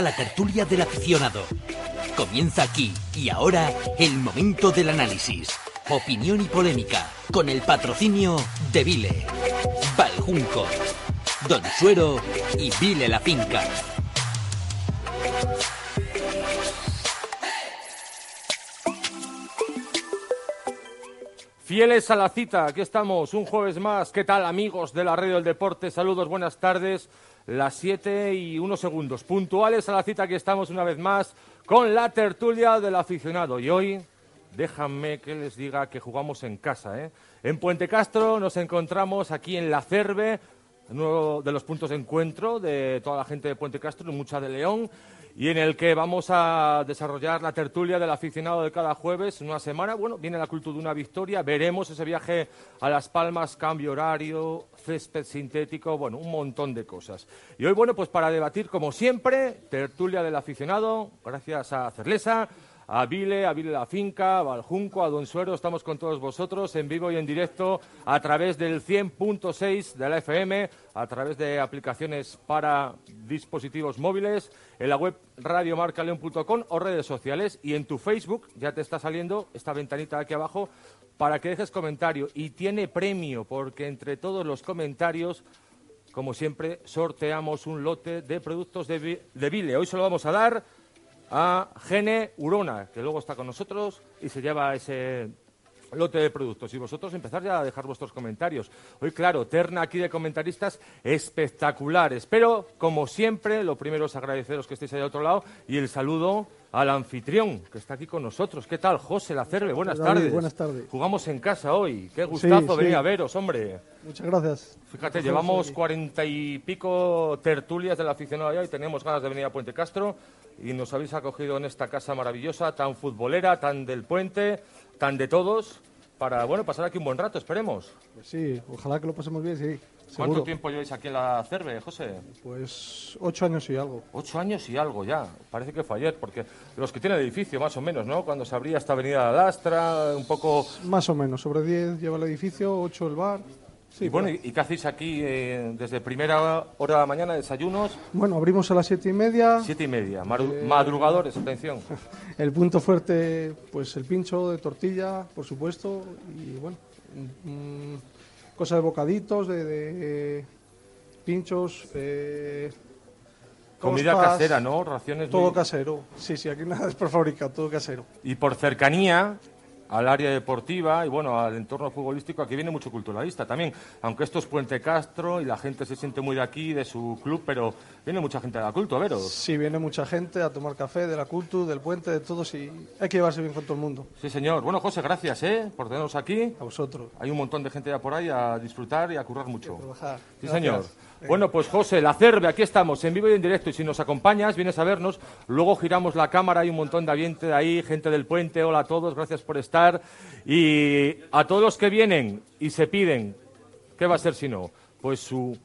La tertulia del aficionado. Comienza aquí y ahora el momento del análisis, opinión y polémica, con el patrocinio de Vile, Baljunco, Don Suero y Vile la Finca. Fieles a la cita, aquí estamos un jueves más. ¿Qué tal amigos de la Radio del Deporte? Saludos, buenas tardes. Las siete y unos segundos. Puntuales a la cita, aquí estamos una vez más con la tertulia del aficionado. Y hoy, déjenme que les diga que jugamos en casa. ¿eh? En Puente Castro nos encontramos aquí en La Cerve, uno de los puntos de encuentro de toda la gente de Puente Castro, mucha de León y en el que vamos a desarrollar la tertulia del aficionado de cada jueves, una semana. Bueno, viene la cultura de una victoria, veremos ese viaje a Las Palmas, cambio horario, césped sintético, bueno, un montón de cosas. Y hoy, bueno, pues para debatir, como siempre, tertulia del aficionado, gracias a Cerlesa, a Vile, a Vile La Finca, a Valjunco, a Don Suero. Estamos con todos vosotros en vivo y en directo a través del 100.6 de la FM, a través de aplicaciones para dispositivos móviles, en la web radiomarcaleon.com o redes sociales. Y en tu Facebook ya te está saliendo esta ventanita aquí abajo para que dejes comentario. Y tiene premio, porque entre todos los comentarios como siempre, sorteamos un lote de productos de, de Vile. Hoy se lo vamos a dar a Gene Urona, que luego está con nosotros y se lleva ese lote de productos. Y vosotros empezar ya a dejar vuestros comentarios. Hoy, claro, terna aquí de comentaristas espectaculares. Pero, como siempre, lo primero es agradeceros que estéis ahí al otro lado y el saludo al anfitrión que está aquí con nosotros. ¿Qué tal, José Lacerbe? Buenas David, tardes. buenas tardes. Jugamos en casa hoy. Qué gustazo sí. venir a veros, hombre. Muchas gracias. Fíjate, llevamos cuarenta y pico tertulias del aficionado allá y teníamos ganas de venir a Puente Castro y nos habéis acogido en esta casa maravillosa, tan futbolera, tan del puente, tan de todos, para bueno pasar aquí un buen rato, esperemos. Pues sí, ojalá que lo pasemos bien, sí. ¿Cuánto Seguro. tiempo lleváis aquí en la Cerve, José? Pues ocho años y algo. Ocho años y algo ya. Parece que fue ayer, porque los que tienen edificio, más o menos, ¿no? Cuando se abría esta avenida La Lastra, un poco... Más o menos, sobre diez lleva el edificio, ocho el bar. Sí, y bueno, ¿y, qué hacéis aquí eh, desde primera hora de la mañana, desayunos? bueno, abrimos a las siete y media. Siete y media. Maru- Madrugadores, atención. El punto fuerte, pues el pincho de tortilla, por supuesto. Y bueno, mm, cosas de bocaditos, de, de pinchos, eh, Comida casera, ¿no? Raciones Todo muy- casero. Sí, sí, aquí nada es prefabricado, todo casero. Y por cercanía al área deportiva y bueno, al entorno futbolístico, aquí viene mucho culturalista también. Aunque esto es Puente Castro y la gente se siente muy de aquí, de su club, pero viene mucha gente de la culto, a veros. Sí, viene mucha gente a tomar café de la Cultu, del puente, de todos y hay que llevarse bien con todo el mundo. Sí, señor. Bueno, José, gracias, ¿eh? Por tenernos aquí. A vosotros. Hay un montón de gente ya por ahí a disfrutar y a currar mucho. trabajar. Sí, Gracias. señor. Bueno, pues José, la Cerve, aquí estamos, en vivo y en directo. Y si nos acompañas, vienes a vernos. Luego giramos la cámara, hay un montón de ambiente de ahí, gente del puente. Hola a todos, gracias por estar. Y a todos los que vienen y se piden, ¿qué va a ser si no? Pues su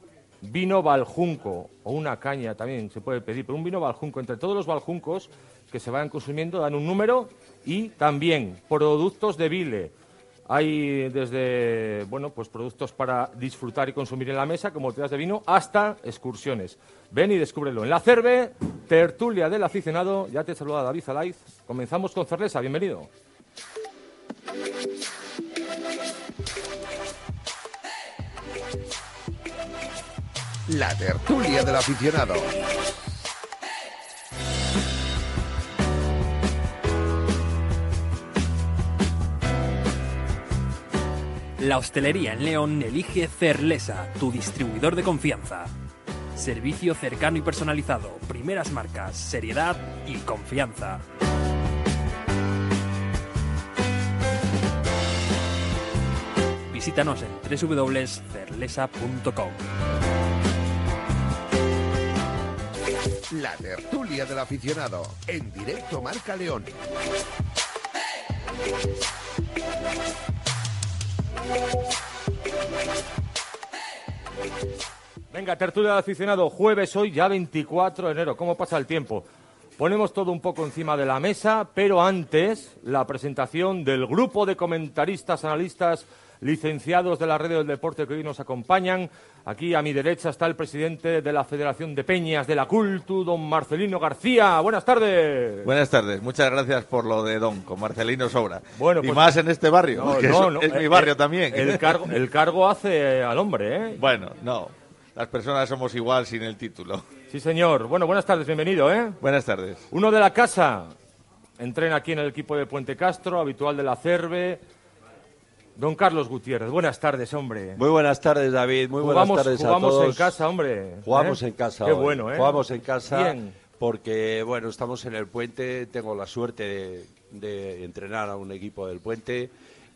vino baljunco o una caña también se puede pedir, pero un vino baljunco. Entre todos los baljuncos que se vayan consumiendo dan un número y también productos de Vile. Hay desde bueno, pues productos para disfrutar y consumir en la mesa, como botellas de vino, hasta excursiones. Ven y descúbrelo. En la Cerve, tertulia del aficionado. Ya te saluda David Alaiz. Comenzamos con Cerlesa. Bienvenido. La tertulia del aficionado. La hostelería en León elige Cerlesa, tu distribuidor de confianza. Servicio cercano y personalizado, primeras marcas, seriedad y confianza. Visítanos en www.cerlesa.com. La tertulia del aficionado. En directo Marca León. Venga, tertulia del aficionado, jueves hoy, ya 24 de enero. ¿Cómo pasa el tiempo? Ponemos todo un poco encima de la mesa, pero antes la presentación del grupo de comentaristas, analistas, licenciados de la red del deporte que hoy nos acompañan. Aquí a mi derecha está el presidente de la Federación de Peñas de la Cultu, don Marcelino García. Buenas tardes. Buenas tardes, muchas gracias por lo de Don, con Marcelino sobra. Bueno, y pues- más en este barrio, No, que no, es, no, es mi eh, barrio eh, también. El cargo, el cargo hace al hombre, ¿eh? Bueno, no, las personas somos igual sin el título. Sí, señor. Bueno, buenas tardes, bienvenido, ¿eh? Buenas tardes. Uno de la casa. Entrena aquí en el equipo de Puente Castro, habitual de la CERVE. Don Carlos Gutiérrez, buenas tardes, hombre. Muy buenas tardes, David. Muy buenas jugamos tardes a jugamos todos. en casa, hombre. Jugamos ¿eh? en casa. Qué hoy. bueno, ¿eh? Jugamos en casa Bien. porque, bueno, estamos en el puente. Tengo la suerte de, de entrenar a un equipo del puente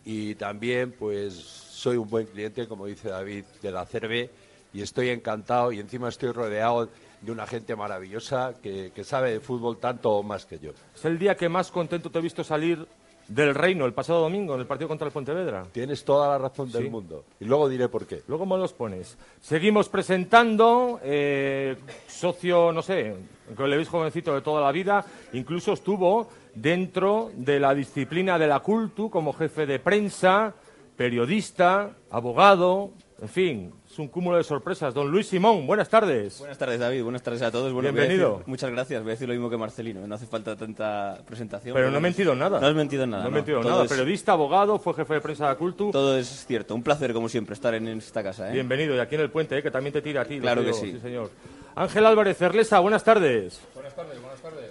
y también, pues, soy un buen cliente, como dice David, de la CERVE y estoy encantado y encima estoy rodeado de una gente maravillosa que, que sabe de fútbol tanto o más que yo. Es el día que más contento te he visto salir del reino, el pasado domingo, en el partido contra el Pontevedra. Tienes toda la razón del Sí. mundo y luego diré por qué. Luego me los pones. Seguimos presentando, eh, socio, no sé, que le veis jovencito de toda la vida, incluso estuvo dentro de la disciplina de la cultu como jefe de prensa, periodista, abogado, en fin, es un cúmulo de sorpresas. Don Luis Simón, buenas tardes. Buenas tardes, David. Buenas tardes a todos. Bueno, Bienvenido. decir- muchas gracias. Voy a decir lo mismo que Marcelino. No hace falta tanta presentación. Pero no he mentido en nada. No has mentido en nada. No he no. mentido en Todo nada. es- Periodista, abogado, fue jefe de prensa de cultu. Todo es cierto. Un placer, como siempre, estar en esta casa. ¿eh? Bienvenido, y aquí en el puente, eh, que también te tira a ti. Claro que sí. señor. Ángel Álvarez Cerlesa, buenas tardes. Buenas tardes, buenas tardes,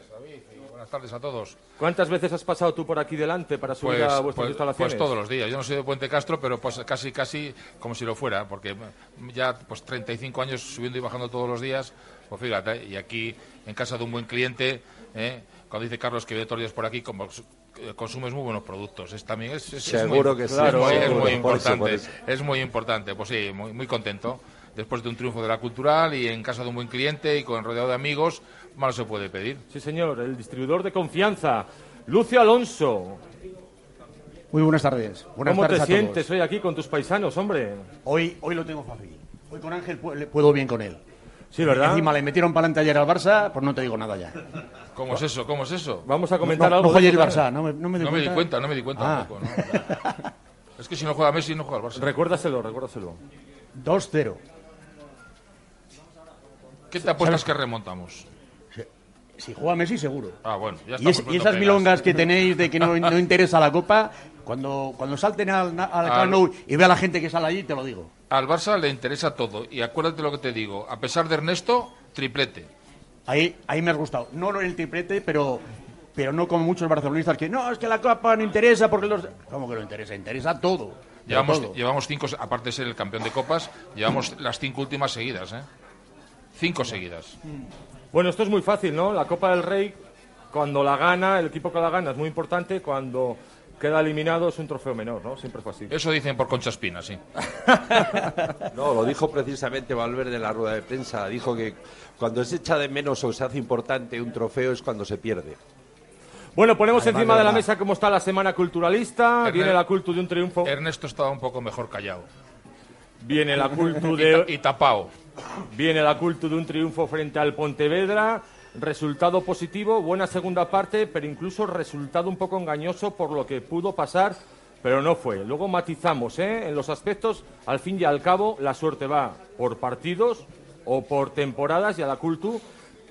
tardes a todos. ¿Cuántas veces has pasado tú por aquí delante para subir Pues, a vuestras pues- instalaciones? pues todos los días. Yo no soy de Puente Castro, pero pues casi, casi como si lo fuera, porque ya pues 35 años subiendo y bajando todos los días, pues fíjate, y aquí en casa de un buen cliente, ¿eh? cuando dice Carlos que ve todos los días por aquí, como eh, consumes muy buenos productos. Es, también es, es- es Seguro muy, que sí. es muy- Claro, es muy Por eso, importante. por eso. Es muy importante, pues sí, muy, muy contento. Después de un triunfo de la cultural y en casa de un buen cliente y con rodeado de amigos, más se puede pedir. Sí, señor, el distribuidor de confianza. Lucio Alonso, Muy buenas tardes. Buenas ¿cómo tardes te a todos. sientes hoy aquí con tus paisanos, hombre? Hoy, hoy lo tengo fácil. Hoy con Ángel puedo bien con él. Sí, ¿verdad? Encima le metieron para adelante ayer al Barça, pues no te digo nada ya. ¿Cómo es eso? ¿Cómo es eso? Vamos a comentar no, algo. no de juega el. Barça, no me, no me di No me di cuenta. cuenta, no me di cuenta Ah. tampoco. ¿no? es que si no juega Messi, no juega el Barça. Recuérdaselo, recuérdaselo. 2-0. ¿Qué te apuestas que remontamos? Si juega Messi, seguro. Ah, bueno, ya Y, es- y esas milongas que tenéis de que no, no interesa la copa, cuando, cuando salten al, al Al- Nou y vea a la gente que sale allí, te lo digo. Al Barça le interesa todo. Y acuérdate lo que te digo. A pesar de Ernesto, triplete. Ahí, ahí me has gustado. No el triplete, pero, pero no como muchos barcelonistas que no, es que la copa no interesa porque los... ¿Cómo que no interesa? Interesa todo. Llevamos, todo. llevamos cinco, aparte de ser el campeón de copas, llevamos las cinco últimas seguidas, ¿eh? Cinco seguidas. Bueno, esto es muy fácil, ¿no? La Copa del Rey, cuando la gana, el equipo que la gana es muy importante, cuando queda eliminado es un trofeo menor, ¿no? Siempre fue así. Eso dicen por Concha Espina, sí. No, lo dijo precisamente Valverde en la rueda de prensa. Dijo que cuando se echa de menos o se hace importante un trofeo es cuando se pierde. Bueno, ponemos Además, encima de de la mesa cómo está la semana culturalista. Viene la cultu de un triunfo. Ernesto estaba un poco mejor callado. Viene la cultu Y, ta- de, y tapado. Viene la cultu de un triunfo frente al Pontevedra. Resultado positivo, buena segunda parte, pero incluso resultado un poco engañoso por lo que pudo pasar, pero no fue. Luego matizamos, ¿eh? En los aspectos, al fin y al cabo, la suerte va por partidos o por temporadas y a la cultu,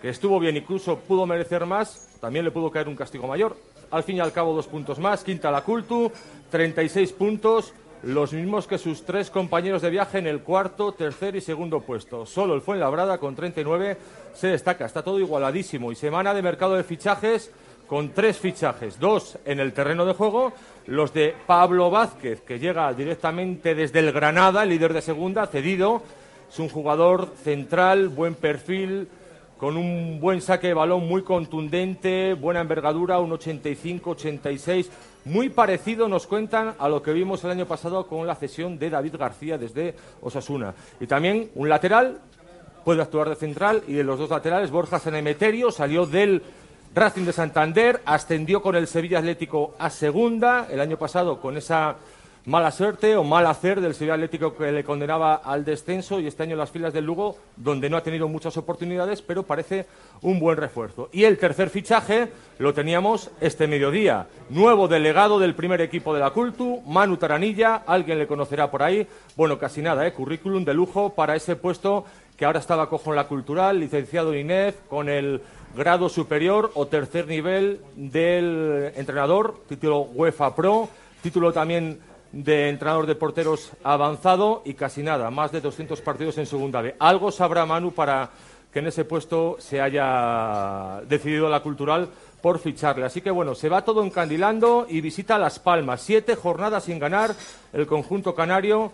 que estuvo bien, incluso pudo merecer más, también le pudo caer un castigo mayor. Al fin y al cabo, dos puntos más. Quinta la cultu, 36 puntos, los mismos que sus tres compañeros de viaje en el cuarto, tercer y segundo puesto. Solo el Fuenlabrada con 39 se destaca. Está todo igualadísimo. Y semana de mercado de fichajes con tres fichajes. Dos en el terreno de juego. Los de Pablo Vázquez, que llega directamente desde el Granada, el líder de segunda, cedido. Es un jugador central, buen perfil, con un buen saque de balón muy contundente, buena envergadura, un 85-86, muy parecido, nos cuentan, a lo que vimos el año pasado con la cesión de David García desde Osasuna. Y también un lateral, puede actuar de central, y de los dos laterales, Borja Sanemeterio salió del Racing de Santander, ascendió con el Sevilla Atlético a segunda, el año pasado con esa mala suerte o mal hacer del Sevilla Atlético que le condenaba al descenso y este año las filas del Lugo, donde no ha tenido muchas oportunidades, pero parece un buen refuerzo. Y el tercer fichaje lo teníamos este mediodía. Nuevo delegado del primer equipo de la Cultu, Manu Taranilla, alguien le conocerá por ahí. Bueno, casi nada, ¿eh? currículum de lujo para ese puesto que ahora estaba cojo en la cultural, licenciado en INEF, con el grado superior o tercer nivel del entrenador, título UEFA Pro, título también de entrenador de porteros avanzado y casi nada, más de 200 partidos en segunda B. Algo sabrá Manu para que en ese puesto se haya decidido la cultural por ficharle. Así que bueno, se va todo encandilando y visita Las Palmas. Siete jornadas sin ganar el conjunto canario.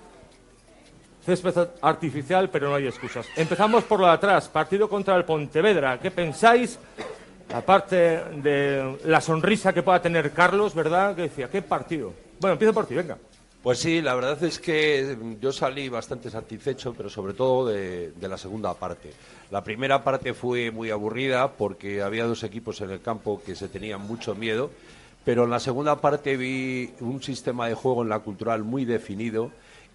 Césped artificial, pero no hay excusas. Empezamos por lo de atrás, partido contra el Pontevedra. ¿Qué pensáis? Aparte de la sonrisa que pueda tener Carlos, ¿verdad? Que decía, ¿qué partido? Bueno, empiezo por ti, venga. Pues sí, la verdad es que yo salí bastante satisfecho, pero sobre todo de, de, la segunda parte. La primera parte fue muy aburrida porque había dos equipos en el campo que se tenían mucho miedo, pero en la segunda parte vi un sistema de juego en la cultural muy definido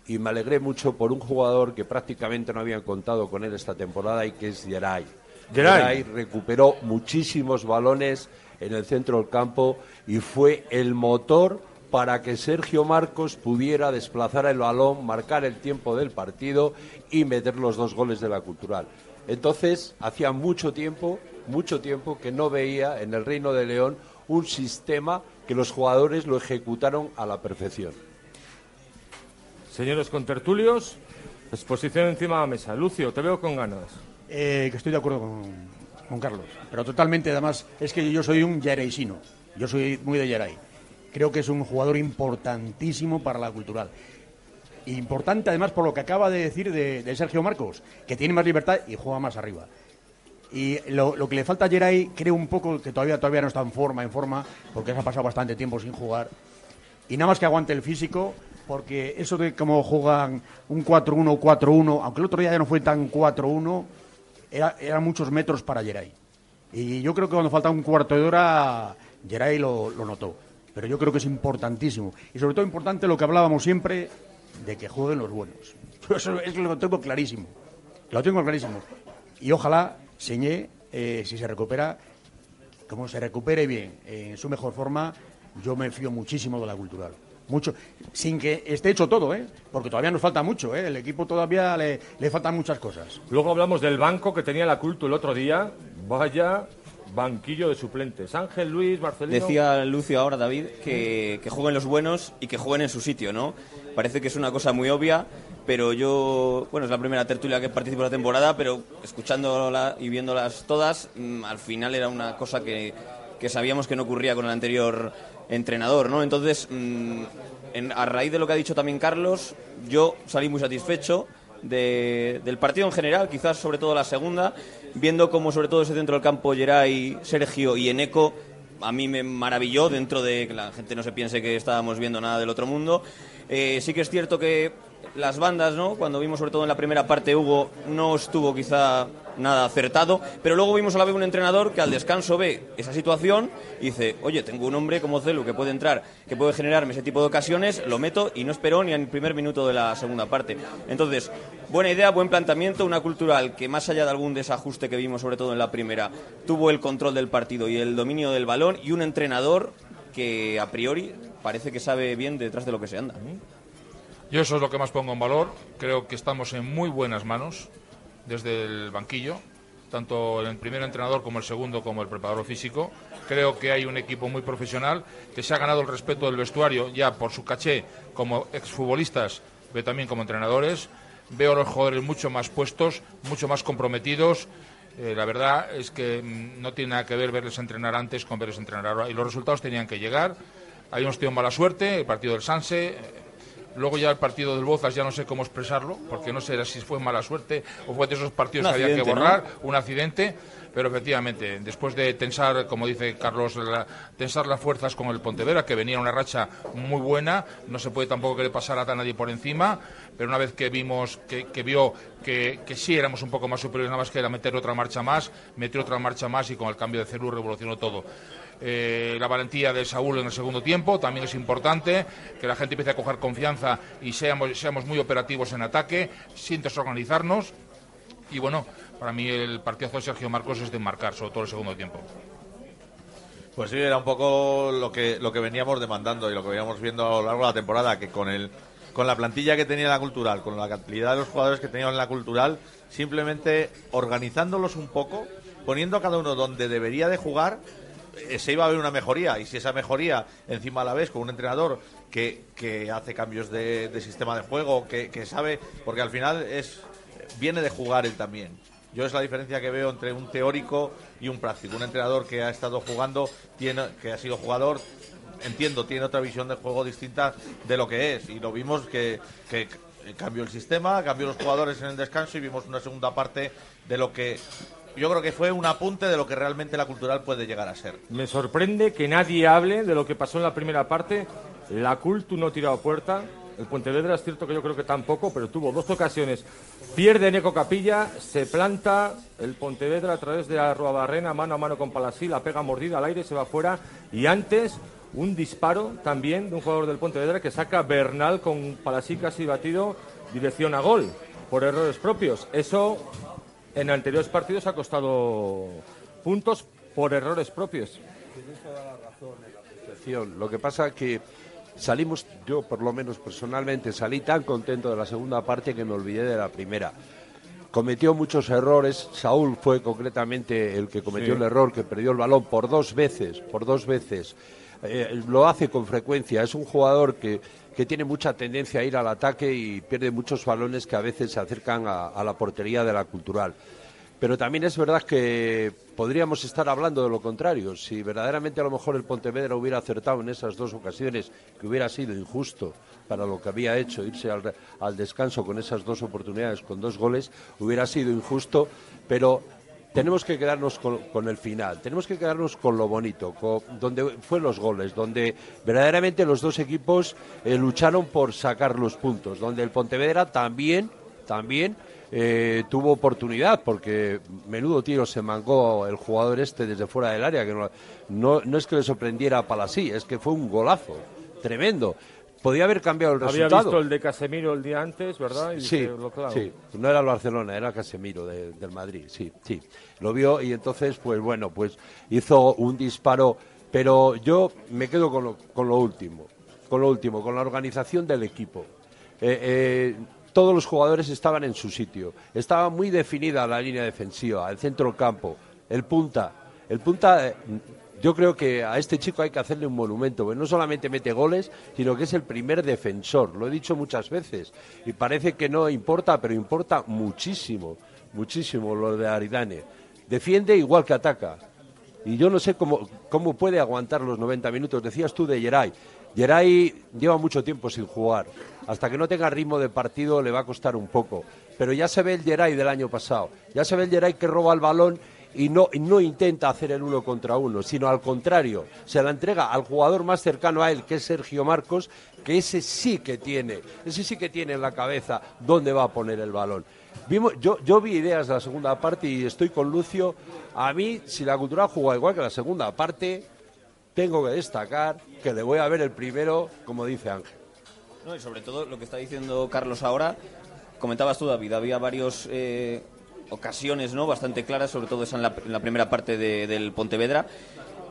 y me alegré mucho por un jugador que prácticamente no habían contado con él esta temporada y que es Geray. Geray recuperó muchísimos balones en el centro del campo y fue el motor para que Sergio Marcos pudiera desplazar el balón, marcar el tiempo del partido y meter los dos goles de la cultural. Entonces, hacía mucho tiempo, mucho tiempo que no veía en el Reino de León un sistema que los jugadores lo ejecutaron a la perfección. Señores contertulios, exposición encima de la mesa. Lucio, te veo con ganas. Eh, que estoy de acuerdo con, con, Carlos, pero totalmente, además, es que yo soy un Yereisino. Yo soy muy de Yeray creo que es un jugador importantísimo para la cultural. Importante además por lo que acaba de decir de, Sergio Marcos, que tiene más libertad y juega más arriba. Y lo, que le falta a Geray, creo un poco que todavía, todavía no está en forma, en forma, porque se ha pasado bastante tiempo sin jugar. Y nada más que aguante el físico, porque eso de cómo juegan un 4-1, 4-1, aunque el otro día ya no fue tan 4-1, era, eran muchos metros para Geray. Y yo creo que cuando falta un cuarto de hora, Geray lo notó pero yo creo que es importantísimo. Y sobre todo importante lo que hablábamos siempre de que jueguen los buenos. Eso es lo tengo clarísimo. Lo tengo clarísimo. Y ojalá Señé, eh, si se recupera, como se recupere bien, en su mejor forma, yo me fío muchísimo de la cultural. Mucho, sin que esté hecho todo, ¿eh? porque todavía nos falta mucho, ¿eh? el equipo todavía le, le faltan muchas cosas. Luego hablamos del banco que tenía la culto el otro día. Vaya banquillo de suplentes. Ángel, Luis, Marcelino. Decía Lucio ahora, David, que, que, jueguen los buenos y que jueguen en su sitio, ¿no? Parece que es una cosa muy obvia, pero yo, bueno, es la primera tertulia que participo en la temporada, pero escuchándola y viéndolas todas, mm, al final era una cosa que, que, sabíamos que no ocurría con el anterior entrenador, ¿no? Entonces, mm, en, a raíz de lo que ha dicho también Carlos, yo salí muy satisfecho del partido en general, quizás sobre todo la segunda, viendo cómo sobre todo ese centro del campo Geray, Sergio y Eneco a mí me maravilló dentro de que la gente no se piense que estábamos viendo nada del otro mundo. Eh, sí que es cierto que las bandas, ¿no? Cuando vimos sobre todo en la primera parte Hugo no estuvo quizá nada acertado, pero luego vimos a la vez un entrenador que al descanso ve esa situación y dice, oye, tengo un hombre como Celu que puede entrar, que puede generarme ese tipo de ocasiones, lo meto y no esperó ni en el primer minuto de la segunda parte. Entonces, buena idea, buen planteamiento, una cultural que más allá de algún desajuste que vimos sobre todo en la primera, tuvo el control del partido y el dominio del balón y un entrenador que a priori parece que sabe bien detrás de lo que se anda. Yo eso es lo que más pongo en valor. Creo que estamos en muy buenas manos desde el banquillo, tanto el primer entrenador como el segundo, como el preparador físico. Creo que hay un equipo muy profesional que se ha ganado el respeto del vestuario ya por su caché como exfutbolistas, pero también como entrenadores. Veo a los jugadores mucho más puestos, mucho más comprometidos. Eh, la verdad es que mm, no tiene nada que ver verles entrenar antes con verles entrenar ahora. Y los resultados tenían que llegar. Habíamos tenido mala suerte, el partido del Sanse Luego ya el partido del Bozas ya no sé cómo expresarlo, porque no sé si fue mala suerte o fue de esos partidos Un que había que borrar, un accidente. Pero efectivamente, después de tensar, como dice Carlos, la- tensar las fuerzas con el Pontevedra, que venía una racha muy buena, no se puede tampoco que le pasara a nadie por encima, pero una vez que vimos, que, que vio que, que sí éramos un poco más superiores, nada más que era meter otra marcha más, metió otra marcha más y con el cambio de Cerú revolucionó todo. Eh, la valentía de Saúl en el segundo tiempo también es importante, que la gente empiece a coger confianza y seamos, seamos muy operativos en ataque, sin desorganizarnos. Y bueno, para mí el partidazo de Sergio Marcos es de marcar, sobre todo el segundo tiempo. Pues sí, era un poco lo que, lo que veníamos demandando y lo que veníamos viendo a lo largo de la temporada, que con el con la plantilla que tenía la cultural, con la cantidad de los jugadores que tenían en la cultural, simplemente organizándolos un poco, poniendo a cada uno donde debería de jugar, se iba a ver una mejoría. Y si esa mejoría encima a la vez con un entrenador que, que hace cambios de, de sistema de juego, que, que sabe, porque al final es viene de jugar él también. Yo es la diferencia que veo entre un teórico y un práctico. Un entrenador que ha estado jugando, tiene, que ha sido jugador, entiendo, tiene otra visión de juego distinta de lo que es. Y lo vimos que, que cambió el sistema, cambió los jugadores en el descanso y vimos una segunda parte de lo que yo creo que fue un apunte de lo que realmente la cultural puede llegar a ser. Me sorprende que nadie hable de lo que pasó en la primera parte. La Cultu no tiró a puerta. El Pontevedra es cierto que yo creo que tampoco, pero tuvo dos ocasiones. Pierde Neco Capilla, se planta el Pontevedra a través de la Barrena, mano a mano con Palasí, la pega mordida al aire, se va fuera. Y antes, un disparo también de un jugador del Pontevedra que saca Bernal con Palasí casi batido, dirección a gol, por errores propios. Eso en anteriores partidos ha costado puntos por errores propios. Tienes toda la razón en la percepción. Lo que pasa que salimos, yo por lo menos personalmente salí tan contento de la segunda parte que me olvidé de la primera. Cometió muchos errores. Saúl fue concretamente el que cometió Sí. el error, que perdió el balón por dos veces, por dos veces. Eh, lo hace con frecuencia. Es un jugador que, que tiene mucha tendencia a ir al ataque y pierde muchos balones que a veces se acercan a, la portería de la cultural. Pero también es verdad que podríamos estar hablando de lo contrario. Si verdaderamente a lo mejor el Pontevedra hubiera acertado en esas dos ocasiones, que hubiera sido injusto para lo que había hecho, irse al, al descanso con esas dos oportunidades, con dos goles, hubiera sido injusto, pero tenemos que quedarnos con, con el final, tenemos que quedarnos con lo bonito, con, donde fue los goles, donde verdaderamente los dos equipos eh, lucharon por sacar los puntos, donde el Pontevedra también, también eh, tuvo oportunidad, porque menudo tiro se mangó el jugador este desde fuera del área, que no, no, no es que le sorprendiera a Palasí, es que fue un golazo, tremendo. Podía haber cambiado el Había resultado. visto el de Casemiro el día antes, ¿verdad? Y Sí, dice, lo clavo. sí, no era el Barcelona, era Casemiro de- del Madrid, sí, sí. Lo vio y entonces, pues bueno, pues hizo un disparo, pero yo me quedo con lo, con lo último, con lo último, con la organización del equipo. Eh, eh, todos los jugadores estaban en su sitio, estaba muy definida la línea defensiva, el centro campo, el punta, el punta. eh, yo creo que a este chico hay que hacerle un monumento, porque no solamente mete goles, sino que es el primer defensor. Lo he dicho muchas veces. Y parece que no importa, pero importa muchísimo, muchísimo lo de Aridane. Defiende igual que ataca. Y yo no sé cómo, cómo puede aguantar los 90 minutos. Decías tú de Geray. Geray lleva mucho tiempo sin jugar. Hasta que no tenga ritmo de partido le va a costar un poco. Pero ya se ve el Geray del año pasado. Ya se ve el Geray que roba el balón y no, no intenta hacer el uno contra uno, sino al contrario, se la entrega al jugador más cercano a él, que es Sergio Marcos, que ese sí que tiene, ese sí que tiene en la cabeza dónde va a poner el balón. Vimos, yo, yo vi ideas de la segunda parte y estoy con Lucio. A mí, si la cultura juega igual que la segunda parte, tengo que destacar que le voy a ver el primero, como dice Ángel. No, y sobre todo lo que está diciendo Carlos ahora, comentabas tú, David, había varios eh, ocasiones no bastante claras, sobre todo esa en la, primera parte de- del Pontevedra,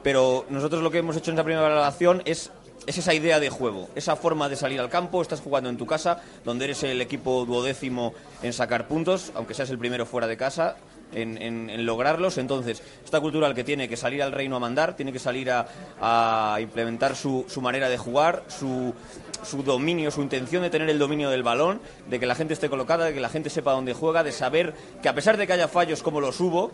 pero nosotros lo que hemos hecho en esa primera relación es es esa idea de juego, esa forma de salir al campo, estás jugando en tu casa, donde eres el equipo duodécimo en sacar puntos, aunque seas el primero fuera de casa, en lograrlos. Entonces, esta cultural que tiene que salir al reino a mandar, tiene que salir a, a implementar su, su manera de jugar, su, su dominio, su intención de tener el dominio del balón, de que la gente esté colocada, de que la gente sepa dónde juega, de saber que a pesar de que haya fallos como los hubo,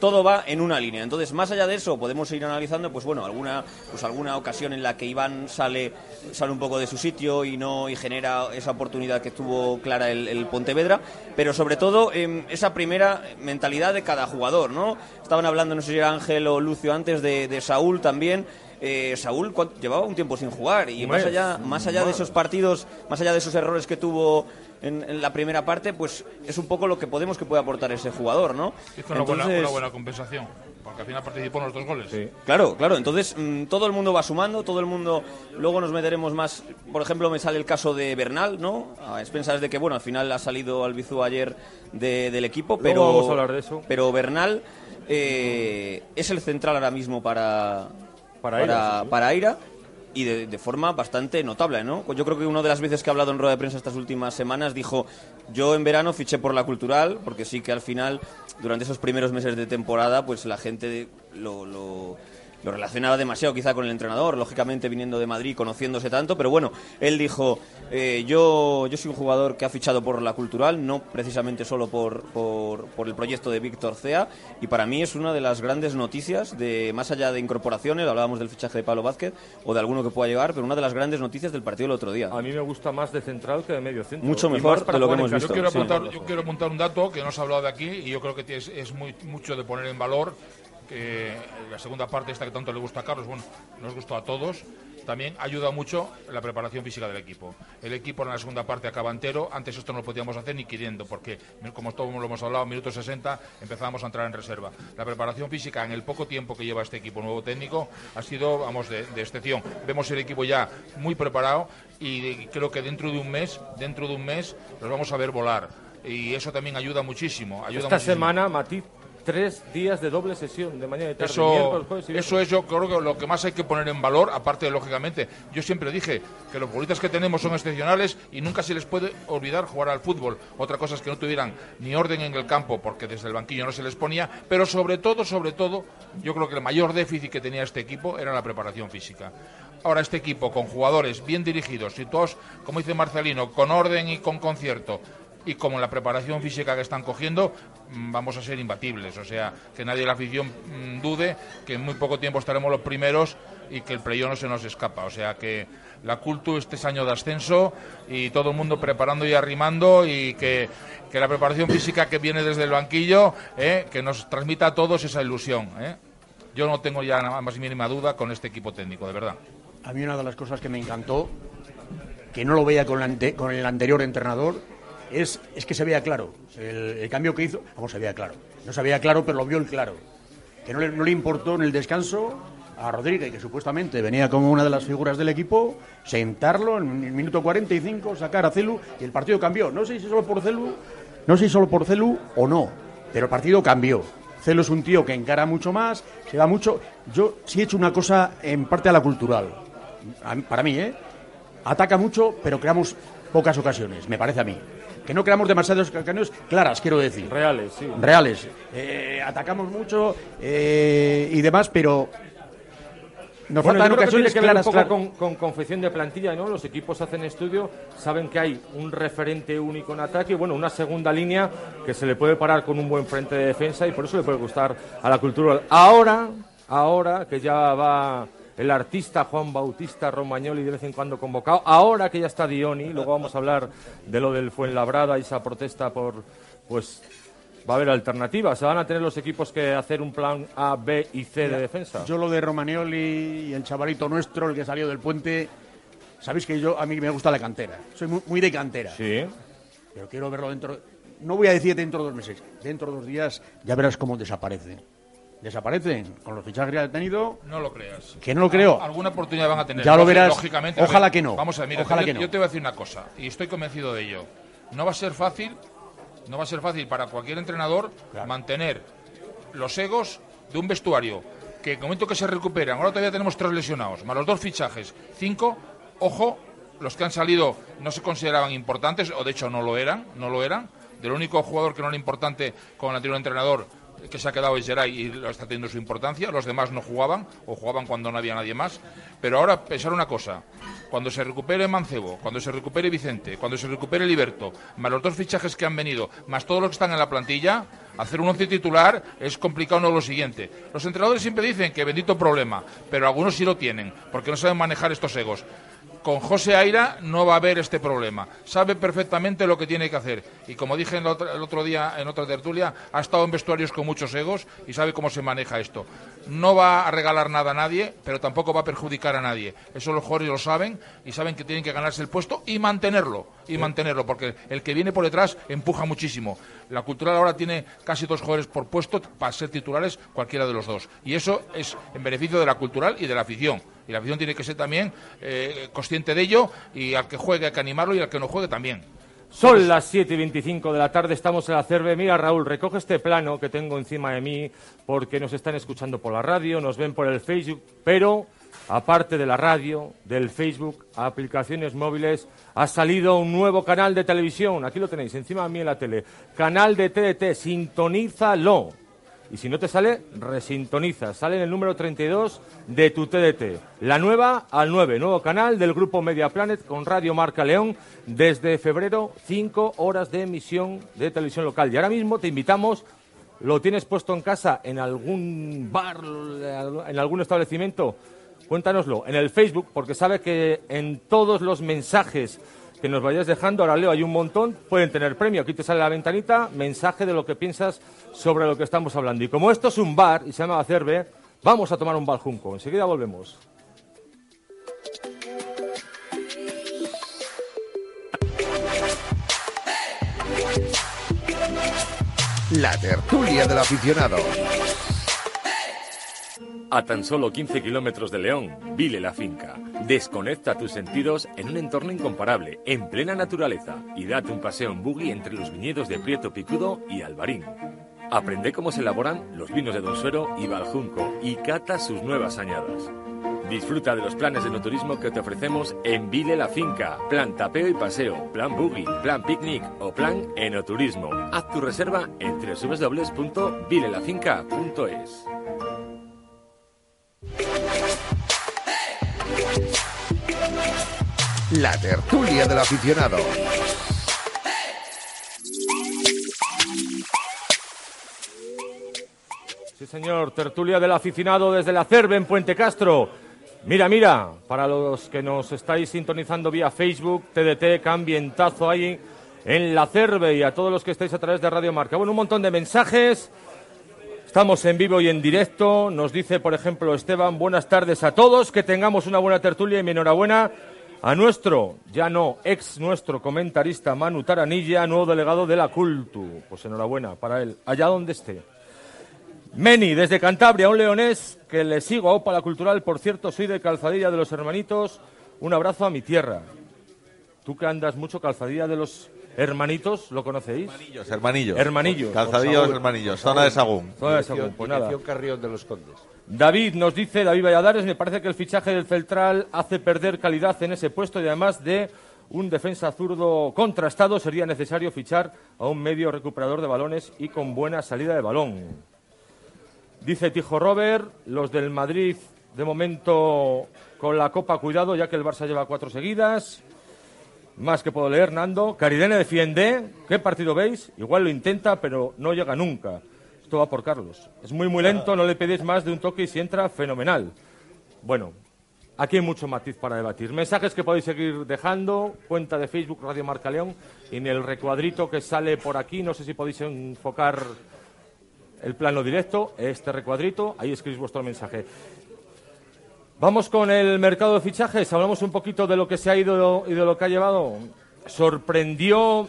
todo va en una línea. Entonces, más allá de eso, podemos ir analizando, pues bueno, alguna, pues alguna ocasión en la que Iván sale, sale un poco de su sitio y no y genera esa oportunidad que tuvo clara el, Pontevedra, pero sobre todo em, esa primera mentalidad de cada jugador, ¿no? Estaban hablando, no sé si era Ángel o Lucio antes, de Saúl también. Eh, Saúl ¿cuánto- llevaba un tiempo sin jugar y más allá, más allá de esos partidos, más allá de esos errores que tuvo en, en la primera parte, pues es un poco lo que podemos que puede aportar ese jugador, ¿no? Hizo una, buena, Entonces- una buena compensación, porque al final participó en los dos goles. Claro, claro. Entonces, mm, todo el mundo va sumando, todo el mundo. Luego nos meteremos más. Por ejemplo, me sale el caso de Bernal, ¿no? A expensas de que, bueno, al final ha salido Albizú ayer de- del equipo, Luego pero. vamos a hablar de eso. Pero Bernal eh, es el central ahora mismo para. Para para, Aira, para Y de, de forma bastante notable, ¿no? Yo creo que una de las veces que ha hablado en rueda de prensa estas últimas semanas dijo, yo en verano fiché por la cultural, porque sí que al final, durante esos primeros meses de temporada, pues la gente lo, lo, lo relacionaba demasiado quizá con el entrenador, lógicamente viniendo de Madrid, conociéndose tanto, pero bueno, él dijo, eh, yo, yo soy un jugador que ha fichado por la cultural, no precisamente solo por, por, por el proyecto de Víctor Cea, y para mí es una de las grandes noticias, de más allá de incorporaciones, hablábamos del fichaje de Pablo Vázquez o de alguno que pueda llegar, pero una de las grandes noticias del partido del otro día. A mí me gusta más de central que de medio centro. Mucho mejor de lo que hemos casa. Yo quiero, Sí. apuntar, yo quiero apuntar un dato que no se ha hablado de aquí y yo creo que es, es muy, mucho de poner en valor que la segunda parte, esta que tanto le gusta a Carlos, bueno, nos gustó a todos, también ayuda mucho la preparación física del equipo. El equipo en la segunda parte acaba entero, antes esto no lo podíamos hacer ni queriendo, porque como todos lo hemos hablado, minuto 60 empezábamos a entrar en reserva. La preparación física en el poco tiempo que lleva este equipo nuevo técnico ha sido, vamos, de, de excepción. Vemos el equipo ya muy preparado y creo que dentro de un mes, dentro de un mes, los vamos a ver volar. Y eso también ayuda muchísimo. Ayuda Esta muchísimo. semana, Matiz, tres días de doble sesión, de mañana y tarde. Eso, y eso es yo creo que lo que más hay que poner en valor, aparte de lógicamente, yo siempre dije que los futbolistas que tenemos son excepcionales y nunca se les puede olvidar jugar al fútbol. Otra cosa es que no tuvieran ni orden en el campo porque desde el banquillo no se les ponía, pero sobre todo, sobre todo, yo creo que el mayor déficit que tenía este equipo era la preparación física. Ahora este equipo con jugadores bien dirigidos y todos, como dice Marcelino, con orden y con concierto, y como la preparación física que están cogiendo, mm, vamos a ser imbatibles. O sea, que nadie de la afición mm, dude que en muy poco tiempo estaremos los primeros y que el playoff no se nos escapa. O sea, que la Cultu este es año de ascenso y todo el mundo preparando y arrimando y que, que la preparación física que viene desde el banquillo, eh, que nos transmita a todos esa ilusión. eh. Yo no tengo ya nada más mínima duda con este equipo técnico, de verdad. A mí una de las cosas que me encantó, que no lo veía la con el anterior entrenador, es, es que se veía claro. El, cambio que hizo, vamos, se veía claro. No se veía claro, pero lo vio el claro. Que no le, no le importó en el descanso a Rodríguez, que supuestamente venía como una de las figuras del equipo, sentarlo en el minuto 45, sacar a Celu y el partido cambió. No sé si solo por Celu, no sé si solo por Celu o no, pero el partido cambió. Celu es un tío que encara mucho más, se va mucho. Yo sí he hecho una cosa en parte a la cultural. Para mí, ¿eh? Ataca mucho, pero creamos pocas ocasiones, me parece a mí. Que no creamos demasiadas ocasiones claras, quiero decir. Reales, sí. Reales. Eh, atacamos mucho eh, y demás, pero nos Bueno, faltan creo que ocasiones que ver un claras. poco claras. con, con confección de plantilla, ¿no? Los equipos hacen estudio, saben que hay un referente único en ataque y, bueno, una segunda línea que se le puede parar con un buen frente de defensa y por eso le puede gustar a la cultura. Ahora, ahora que ya va el artista Juan Bautista Romagnoli de vez en cuando convocado, ahora que ya está Dioni, luego vamos a hablar de lo del Fuenlabrada y esa protesta por, pues, va a haber alternativas. Se van a tener los equipos que hacer un plan A, B y C de defensa. Yo lo de Romagnoli y el chavalito nuestro, el que salió del puente, sabéis que yo a mí me gusta la cantera. Soy muy, muy de cantera. Sí. Pero quiero verlo dentro. No voy a decir dentro de dos meses. Dentro de dos días ya verás cómo desaparece. Desaparecen con los fichajes que ha tenido. No lo creas. Que no lo creo. Al- Alguna oportunidad van a tener. Ya lo verás. Lógicamente. ver, que no. Vamos a ver, mira, Ojalá yo, que no. yo te voy a decir una cosa, y estoy convencido de ello. No va a ser fácil, no va a ser fácil para cualquier entrenador mantener los egos de un vestuario que en el momento que se recuperan, ahora todavía tenemos tres lesionados, más los dos fichajes, cinco, ojo, los que han salido no se consideraban importantes, o de hecho no lo eran, no lo eran. Del único jugador que no era importante con el anterior entrenador, que se ha quedado es Geray y lo está teniendo su importancia. Los demás no jugaban o jugaban cuando no había nadie más. Pero ahora pensar una cosa. Cuando se recupere Mancebo, cuando se recupere Vicente, cuando se recupere Liberto, más los dos fichajes que han venido, más todos los que están en la plantilla, hacer un once titular es complicado no lo siguiente. Los entrenadores siempre dicen que bendito problema, pero algunos sí lo tienen, porque no saben manejar estos egos con José Aira no va a haber este problema. Sabe perfectamente lo que tiene que hacer. Y como dije el otro, día en otra tertulia, ha estado en vestuarios con muchos egos y sabe cómo se maneja esto. No va a regalar nada a nadie, pero tampoco va a perjudicar a nadie. Eso los jugadores lo saben y saben que tienen que ganarse el puesto y mantenerlo. Y mantenerlo, porque el que viene por detrás empuja muchísimo. La cultural ahora tiene casi dos jugadores por puesto para ser titulares cualquiera de los dos. Y eso es en beneficio de la cultural y de la afición. Y la afición tiene que ser también eh, consciente de ello y al que juegue hay que animarlo y al que no juegue también. Son las 7 y 25 de la tarde, estamos en la CERVE. Mira, Raúl, recoge este plano que tengo encima de mí porque nos están escuchando por la radio, nos ven por el Facebook, pero aparte de la radio, del Facebook, aplicaciones móviles, ha salido un nuevo canal de televisión. Aquí lo tenéis, encima de mí en la tele. Canal de TDT, sintonízalo. Y si no te sale, resintoniza. Sale en el número 32 de tu TDT. La nueva al 9, nuevo canal del grupo Media Planet con Radio Marca León. Desde febrero, 5 horas de emisión de televisión local. Y ahora mismo te invitamos, lo tienes puesto en casa, en algún bar, en algún establecimiento. Cuéntanoslo en el Facebook, porque sabe que en todos los mensajes que nos vayáis dejando. Ahora leo, hay un montón, pueden tener premio. Aquí te sale la ventanita, mensaje de lo que piensas sobre lo que estamos hablando. Y como esto es un bar y se llama Acerbe, vamos a tomar un baljunco. Enseguida volvemos. La tertulia del aficionado. A tan solo 15 kilómetros de León, Vile la finca. Desconecta tus sentidos en un entorno incomparable, en plena naturaleza, y date un paseo en buggy entre los viñedos de Prieto Picudo y Albarín. Aprende cómo se elaboran los vinos de Don Suero y Baljunco y cata sus nuevas añadas. Disfruta de los planes de no turismo que te ofrecemos en Vile la Finca. Plan tapeo y paseo, plan buggy, plan picnic o plan enoturismo. Haz tu reserva en www.vilelafinca.es. La tertulia del aficionado. Sí, señor, tertulia del aficionado desde la CERVE en Puente Castro. Mira, mira, para los que nos estáis sintonizando vía Facebook, TDT, cambientazo ahí en la CERVE y a todos los que estáis a través de Radio Marca. Bueno, un montón de mensajes. Estamos en vivo y en directo. Nos dice, por ejemplo, Esteban, buenas tardes a todos, que tengamos una buena tertulia y mi enhorabuena a nuestro, ya no, ex nuestro comentarista Manu Taranilla, nuevo delegado de la Cultu. Pues enhorabuena para él, allá donde esté. Meni, desde Cantabria, un leonés que le sigo a Opa la Cultural. Por cierto, soy de Calzadilla de los Hermanitos. Un abrazo a mi tierra. Tú que andas mucho, Calzadilla de los Hermanitos, ¿lo conocéis? Hermanillos, hermanillos. Hermanillos. Calzadillos, hermanillos. Zona de Sagún. Zona de Sagún, pues nada. Carrión de los Condes. David nos dice, David Valladares, me parece que el fichaje del Celtral hace perder calidad en ese puesto y además de un defensa zurdo contrastado sería necesario fichar a un medio recuperador de balones y con buena salida de balón. Dice Tijo Robert, los del Madrid de momento con la Copa cuidado ya que el Barça lleva cuatro seguidas. Más que puedo leer, Nando. Caridene defiende. ¿Qué partido veis? Igual lo intenta, pero no llega nunca. Va por Carlos. Es muy, muy lento, no le pedís más de un toque y si entra, fenomenal. Bueno, aquí hay mucho matiz para debatir. Mensajes que podéis seguir dejando, cuenta de Facebook Radio Marca León, y en el recuadrito que sale por aquí, no sé si podéis enfocar el plano directo, este recuadrito, ahí escribís vuestro mensaje. Vamos con el mercado de fichajes, hablamos un poquito de lo que se ha ido y de lo que ha llevado. ¿Sorprendió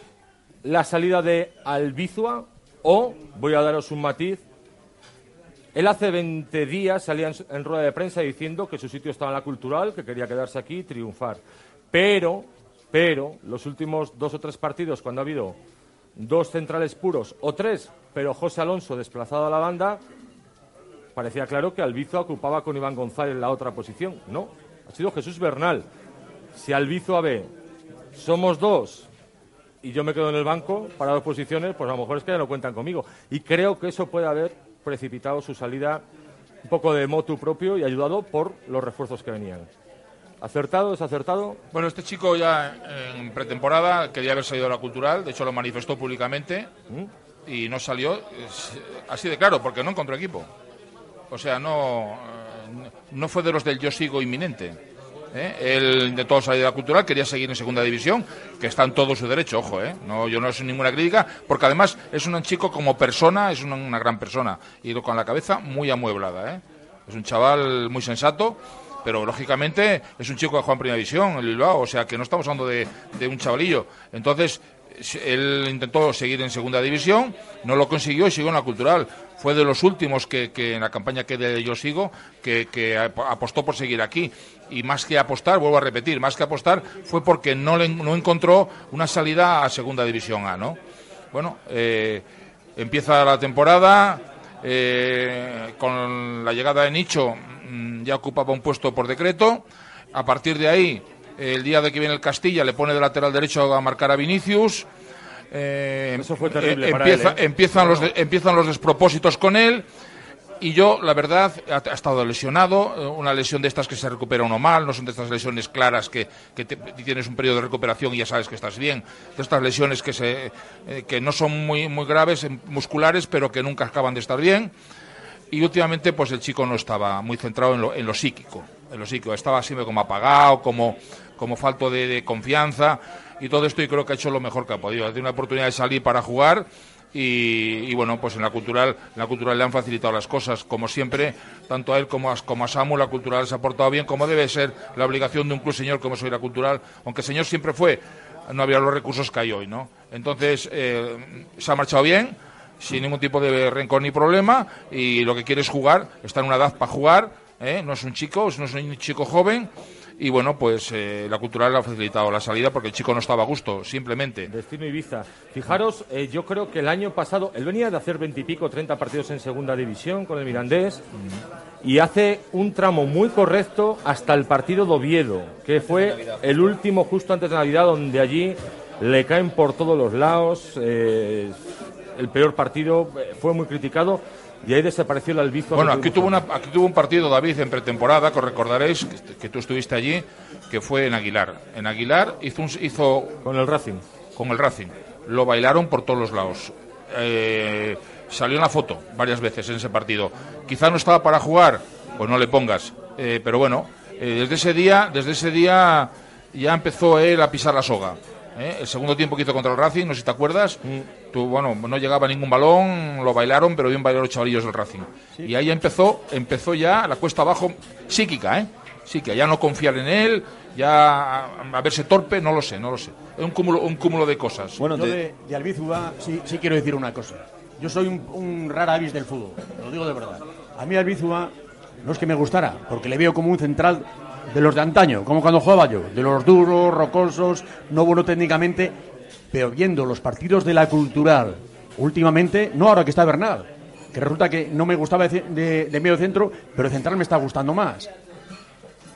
la salida de Albizua? O, voy a daros un matiz, él hace 20 días salía en, rueda de prensa diciendo que su sitio estaba en la cultural, que quería quedarse aquí y triunfar. Pero, pero, los últimos dos o tres partidos, cuando ha habido dos centrales puros, o tres, pero José Alonso desplazado a la banda, parecía claro que Albizo ocupaba con Iván González la otra posición. No, ha sido Jesús Bernal. Si Albizo ve, somos dos, y yo me quedo en el banco para dos posiciones, pues a lo mejor es que ya no cuentan conmigo. Y creo que eso puede haber precipitado su salida un poco de motu propio y ayudado por los refuerzos que venían. ¿Acertado, desacertado? Bueno, este chico ya en pretemporada quería haber salido a la cultural, de hecho lo manifestó públicamente y no salió así de claro, porque no encontró equipo. O sea, no, eh, no fue de los del yo sigo inminente. ¿Eh? Él intentó salir de la cultural, quería seguir en segunda división, que está en todo su derecho, ojo, ¿eh? no, yo no es ninguna crítica, porque además es un chico como persona, es una, gran persona, y con la cabeza muy amueblada. ¿eh? Es un chaval muy sensato, pero lógicamente es un chico que juega en primera división, en Bilbao, o sea que no estamos hablando de, de un chavalillo. Entonces, él intentó seguir en segunda división, no lo consiguió y siguió en la cultural. Fue de los últimos que, en la campaña que de yo sigo, que, que ap- apostó por seguir aquí. Y más que apostar, vuelvo a repetir, más que apostar fue porque no, le, no encontró una salida a segunda división A, ¿no? Bueno, eh, empieza la temporada, eh, con la llegada de Nicho mm, ya ocupaba un puesto por decreto. A partir de ahí, el día de que viene el Castilla, le pone de lateral derecho a marcar a Vinicius. Eh, Eso fue terrible eh, para empieza- él, ¿eh? empiezan, los de- empiezan los despropósitos con él. Y yo, la verdad, ha, ha estado lesionado, eh, una lesión de estas que se recupera uno mal, no son de estas lesiones claras que, que te- tienes un periodo de recuperación y ya sabes que estás bien, de estas lesiones que, se, eh, que no son muy, muy graves, musculares, pero que nunca acaban de estar bien. Y últimamente, pues el chico no estaba muy centrado en lo, en lo psíquico, estaba siempre como apagado, como, como falto de, confianza y todo esto y creo que ha hecho lo mejor que ha podido. Ha tenido una oportunidad de salir para jugar y, bueno, pues en la cultural, en la cultural le han facilitado las cosas, como siempre, tanto a él como a, como a Samu, la cultural se ha portado bien, como debe ser la obligación de un club señor como soy la cultural, aunque señor siempre fue, no había los recursos que hay hoy, ¿no? Entonces, eh, se ha marchado bien, sin ningún tipo de rencor ni problema, y lo que quiere es jugar, está en una edad para jugar, ¿eh? no es un chico, no es un chico joven, y bueno, pues eh, la cultural le ha facilitado la salida porque el chico no estaba a gusto, simplemente. Destino Ibiza. Fijaros, eh, yo creo que el año pasado, él venía de hacer veintipico, treinta partidos en segunda división con el Mirandés y hace un tramo muy correcto hasta el partido de Oviedo, que fue el último justo antes de Navidad, donde allí le caen por todos los lados. eh, el peor partido fue muy criticado y ahí desapareció el albizo. Bueno, aquí tuvo, una, aquí tuvo un partido, David, en pretemporada, que os recordaréis, que, que tú estuviste allí, que fue en Aguilar. En Aguilar hizo, un- hizo... Con el Racing. Con el Racing. Lo bailaron por todos los lados. Eh, salió en la foto varias veces en ese partido. Quizá no estaba para jugar, pues no le pongas. Eh, pero bueno, eh, desde ese día, desde ese día ya empezó él a pisar la soga. ¿Eh? El segundo tiempo que hizo contra el Racing, no sé si te acuerdas, tú, bueno, no llegaba ningún balón, lo bailaron, pero bien bailaron los chavalillos del Racing. Y ahí empezó, empezó ya la cuesta abajo psíquica, ¿eh? Psíquica, ya no confiar en él, ya a, a verse torpe, no lo sé, no lo sé. Es un cúmulo, un cúmulo de cosas. Yo de, de Albizua sí, sí quiero decir una cosa. Yo soy un, un rara avis del fútbol, lo digo de verdad. A mí Albizua no es que me gustara, porque le veo como un central de los de antaño, como cuando jugaba yo, de los duros, rocosos, no bueno técnicamente, pero viendo los partidos de la cultural últimamente, no ahora que está Bernal, que resulta que no me gustaba de, de- medio centro, pero central me está gustando más.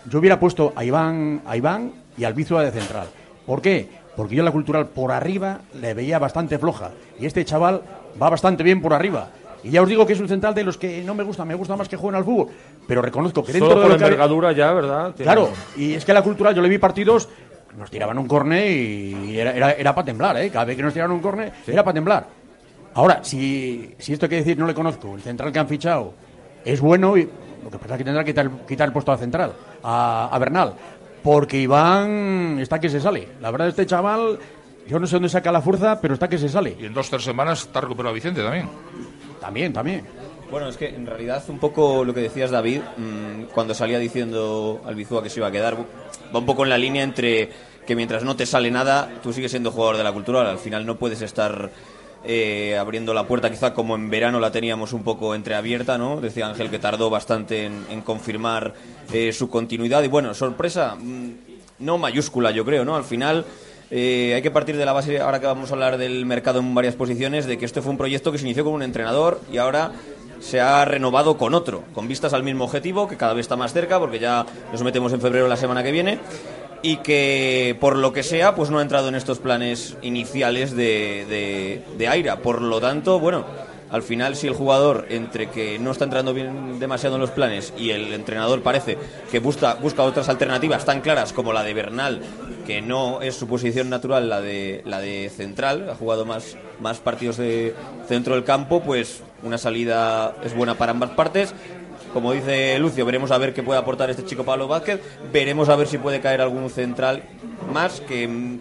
Yo hubiera puesto a Iván, a Iván y al Bizua de central. ¿Por qué? Porque yo la cultural por arriba le veía bastante floja. Y este chaval va bastante bien por arriba. Y ya os digo que es un central de los que no me gusta, me gusta más que jueguen al fútbol. Pero reconozco que dentro Solo de por que hay- envergadura ya, ¿verdad? Tiene- Claro, y es que la cultural yo le vi partidos, nos tiraban un córner y era, era, era para temblar, ¿eh? Cada vez que nos tiraron un córner era para temblar. Ahora, si, si esto hay que decir no le conozco, el central que han fichado es bueno, y lo que pasa es que tendrá que quitar, quitar el puesto a central, a, a Bernal, porque Iván está que se sale. La verdad, este chaval, yo no sé dónde saca la fuerza, pero está que se sale. Y en dos, tres semanas está recuperado Vicente también. También, también. Bueno, es que en realidad un poco lo que decías David, mm, cuando salía diciendo Albizúa que se iba a quedar, va un poco en la línea entre que mientras no te sale nada, tú sigues siendo jugador de la cultural. Al final no puedes estar eh, abriendo la puerta, quizá como en verano la teníamos un poco entreabierta, ¿no? Decía Ángel que tardó bastante en, confirmar eh, su continuidad. Y bueno, sorpresa, mm, no mayúscula, yo creo, ¿no? Al final. eh, hay que partir de la base, ahora que vamos a hablar del mercado en varias posiciones, de que este fue un proyecto que se inició con un entrenador y ahora se ha renovado con otro, con vistas al mismo objetivo, que cada vez está más cerca, porque ya nos metemos en febrero la semana que viene, y que por lo que sea, pues no ha entrado en estos planes iniciales de, de, de Aira. Por lo tanto, bueno, al final si el jugador entre que no está entrando bien demasiado en los planes y el entrenador parece que busca, busca otras alternativas tan claras como la de Bernal, que no es su posición natural la de, la de central, ha jugado más, más partidos de centro del campo, pues una salida es buena para ambas partes. Como dice Lucio, veremos a ver qué puede aportar este chico Pablo Vázquez, veremos a ver si puede caer algún central más que mm,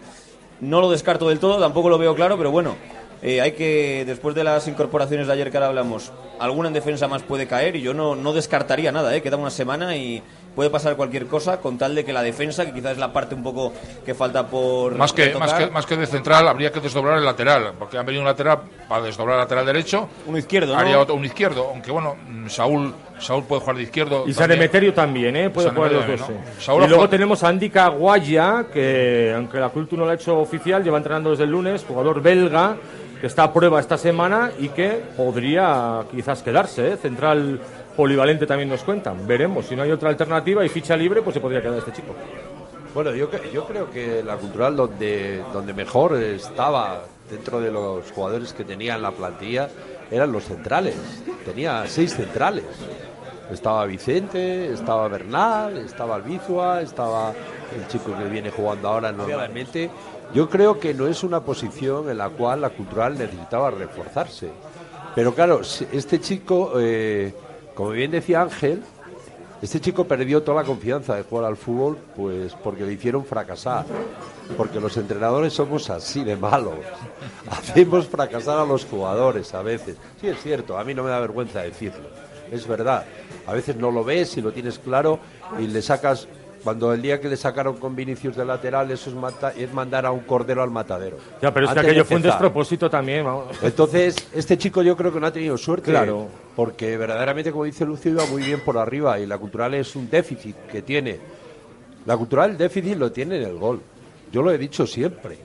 no lo descarto del todo, tampoco lo veo claro, pero bueno, eh, hay que, después de las incorporaciones de ayer que ahora hablamos, alguna en defensa más puede caer y yo no, no descartaría nada, eh, queda una semana y puede pasar cualquier cosa con tal de que la defensa, que quizás es la parte un poco que falta por Más que, más, que, más que de central, habría que desdoblar el lateral, porque han venido un lateral para desdoblar el lateral derecho. Uno izquierdo, ¿no? Haría otro, un izquierdo, aunque bueno, mm, Saúl, Saúl puede jugar de izquierdo. Y también. Sanemeterio también, ¿eh? Puede jugar los dos. Y luego tenemos a Andy Caguaya, que aunque la Cultu no lo ha hecho oficial, lleva entrenando desde el lunes, jugador belga, que está a prueba esta semana y que podría quizás quedarse, ¿eh? Central polivalente también nos cuentan. Veremos, si no hay otra alternativa y ficha libre, pues se podría quedar este chico. Bueno, yo, cre- yo creo que la cultural donde, donde mejor estaba dentro de los jugadores que tenía en la plantilla eran los centrales. Tenía seis centrales. Estaba Vicente, estaba Bernal, estaba Albizua, estaba el chico que viene jugando ahora normalmente. Yo creo que no es una posición en la cual la cultural necesitaba reforzarse. Pero claro, este chico, eh, como bien decía Ángel, este chico perdió toda la confianza de jugar al fútbol, pues porque le hicieron fracasar. Porque los entrenadores somos así de malos. Hacemos fracasar a los jugadores a veces. Sí, es cierto, a mí no me da vergüenza decirlo. Es verdad. A veces no lo ves y lo tienes claro y le sacas. Cuando el día que le sacaron con Vinicius de lateral, eso es, mata- es mandar a un cordero al matadero. Ya, pero es que Antes aquello fue un despropósito también. vamos. Entonces, este chico yo creo que no ha tenido suerte. Claro. Porque verdaderamente, como dice Lucio, iba muy bien por arriba y la cultural es un déficit que tiene. La cultural, el déficit lo tiene en el gol. Yo lo he dicho siempre.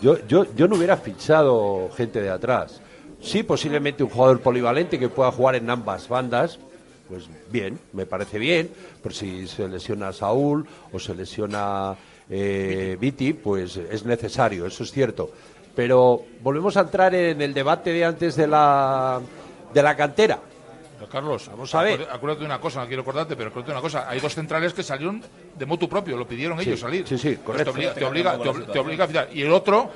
Yo, yo, yo no hubiera fichado gente de atrás. Sí, posiblemente un jugador polivalente que pueda jugar en ambas bandas, pues bien, me parece bien. Pero si se lesiona Saúl o se lesiona eh, Viti, pues es necesario, eso es cierto. Pero volvemos a entrar en el debate de antes de la, de la cantera. Carlos, Vamos a ver. acuérdate- de una cosa, no quiero acordarte, pero acuérdate de una cosa. Hay dos centrales que salieron de motu propio, lo pidieron Sí, ellos salir. sí, sí, correcto. Te obliga, te obliga, te obliga a fichar. Y el otro,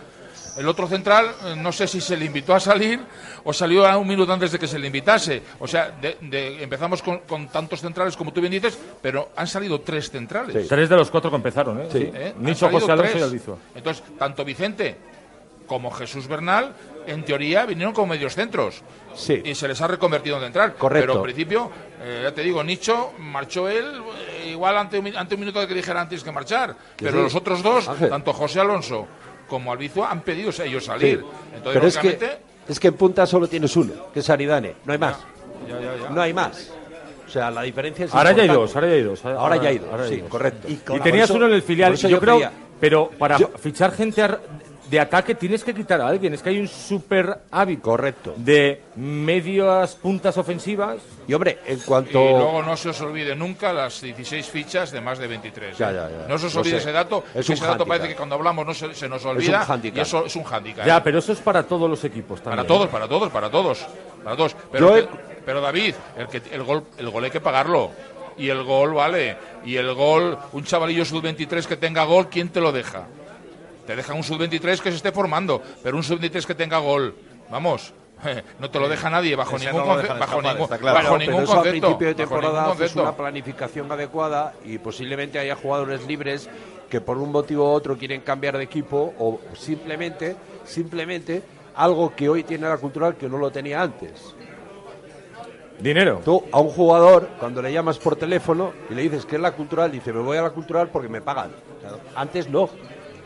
el otro central, eh, no sé si se le invitó a salir o salió a un minuto antes de que se le invitase. O sea, de- de- empezamos con, con tantos centrales como tú bien dices, pero han salido tres centrales. Tres de los cuatro que empezaron, ¿eh? Sí. ¿Eh? Nicho, José Alonso y. Entonces, tanto Vicente como Jesús Bernal, en teoría, vinieron como medios centros. Sí. Y se les ha reconvertido en central. Correcto. Pero en principio, eh, ya te digo, Nicho marchó él, eh, igual ante un, ante un minuto de que dijera antes que marchar. Pero sí. los otros dos, Ángel. tanto José Alonso como Albizua, han pedido ellos salir. Sí. Entonces, Pero es que, es que en punta solo tienes uno, que es Aridane, no hay más. ya, ya, ya. No hay más. O sea, la diferencia es Ahora ya hay dos, ahora ya hay dos. Ahora ya hay dos, ahora hay sí, dos. correcto. Y, tenías eso- uno en el filial. Yo, yo creo, pero para Yo- fichar gente de ataque tienes que quitar a alguien. Es que hay un super hábito Correcto. de medias puntas ofensivas. Y hombre, en Y cuanto... luego no se os olvide nunca las 16 fichas de más de 23. Ya, ¿eh? ya, ya. No se os olvide sé. ese dato. Es un ese dato hándicap. parece que cuando hablamos no se, se nos olvida. hándicap. y eso es un hándicap. Ya, ¿eh? pero eso es para todos los equipos también. Para todos, para todos, para todos. Para todos. Pero, Yo he- que- pero David, el, que, el, gol, el gol hay que pagarlo. Y el gol vale. Y el gol, un chavalillo sub-23 que tenga gol, ¿quién te lo deja? Te deja un sub-23 que se esté formando, pero un sub-23 que tenga gol. Vamos. no te lo deja nadie bajo Ese ningún, no lo conce- dejan bajo escapar, ningún, está claro. bajo Claro, ningún pero eso a concepto. principio de temporada haces concepto. una planificación adecuada y posiblemente haya jugadores libres que por un motivo u otro quieren cambiar de equipo o simplemente, simplemente algo que hoy tiene la cultural que no lo tenía antes. Dinero. Tú a un jugador, cuando le llamas por teléfono y le dices que es la cultural, dice, me voy a la cultural porque me pagan. Claro, Antes no,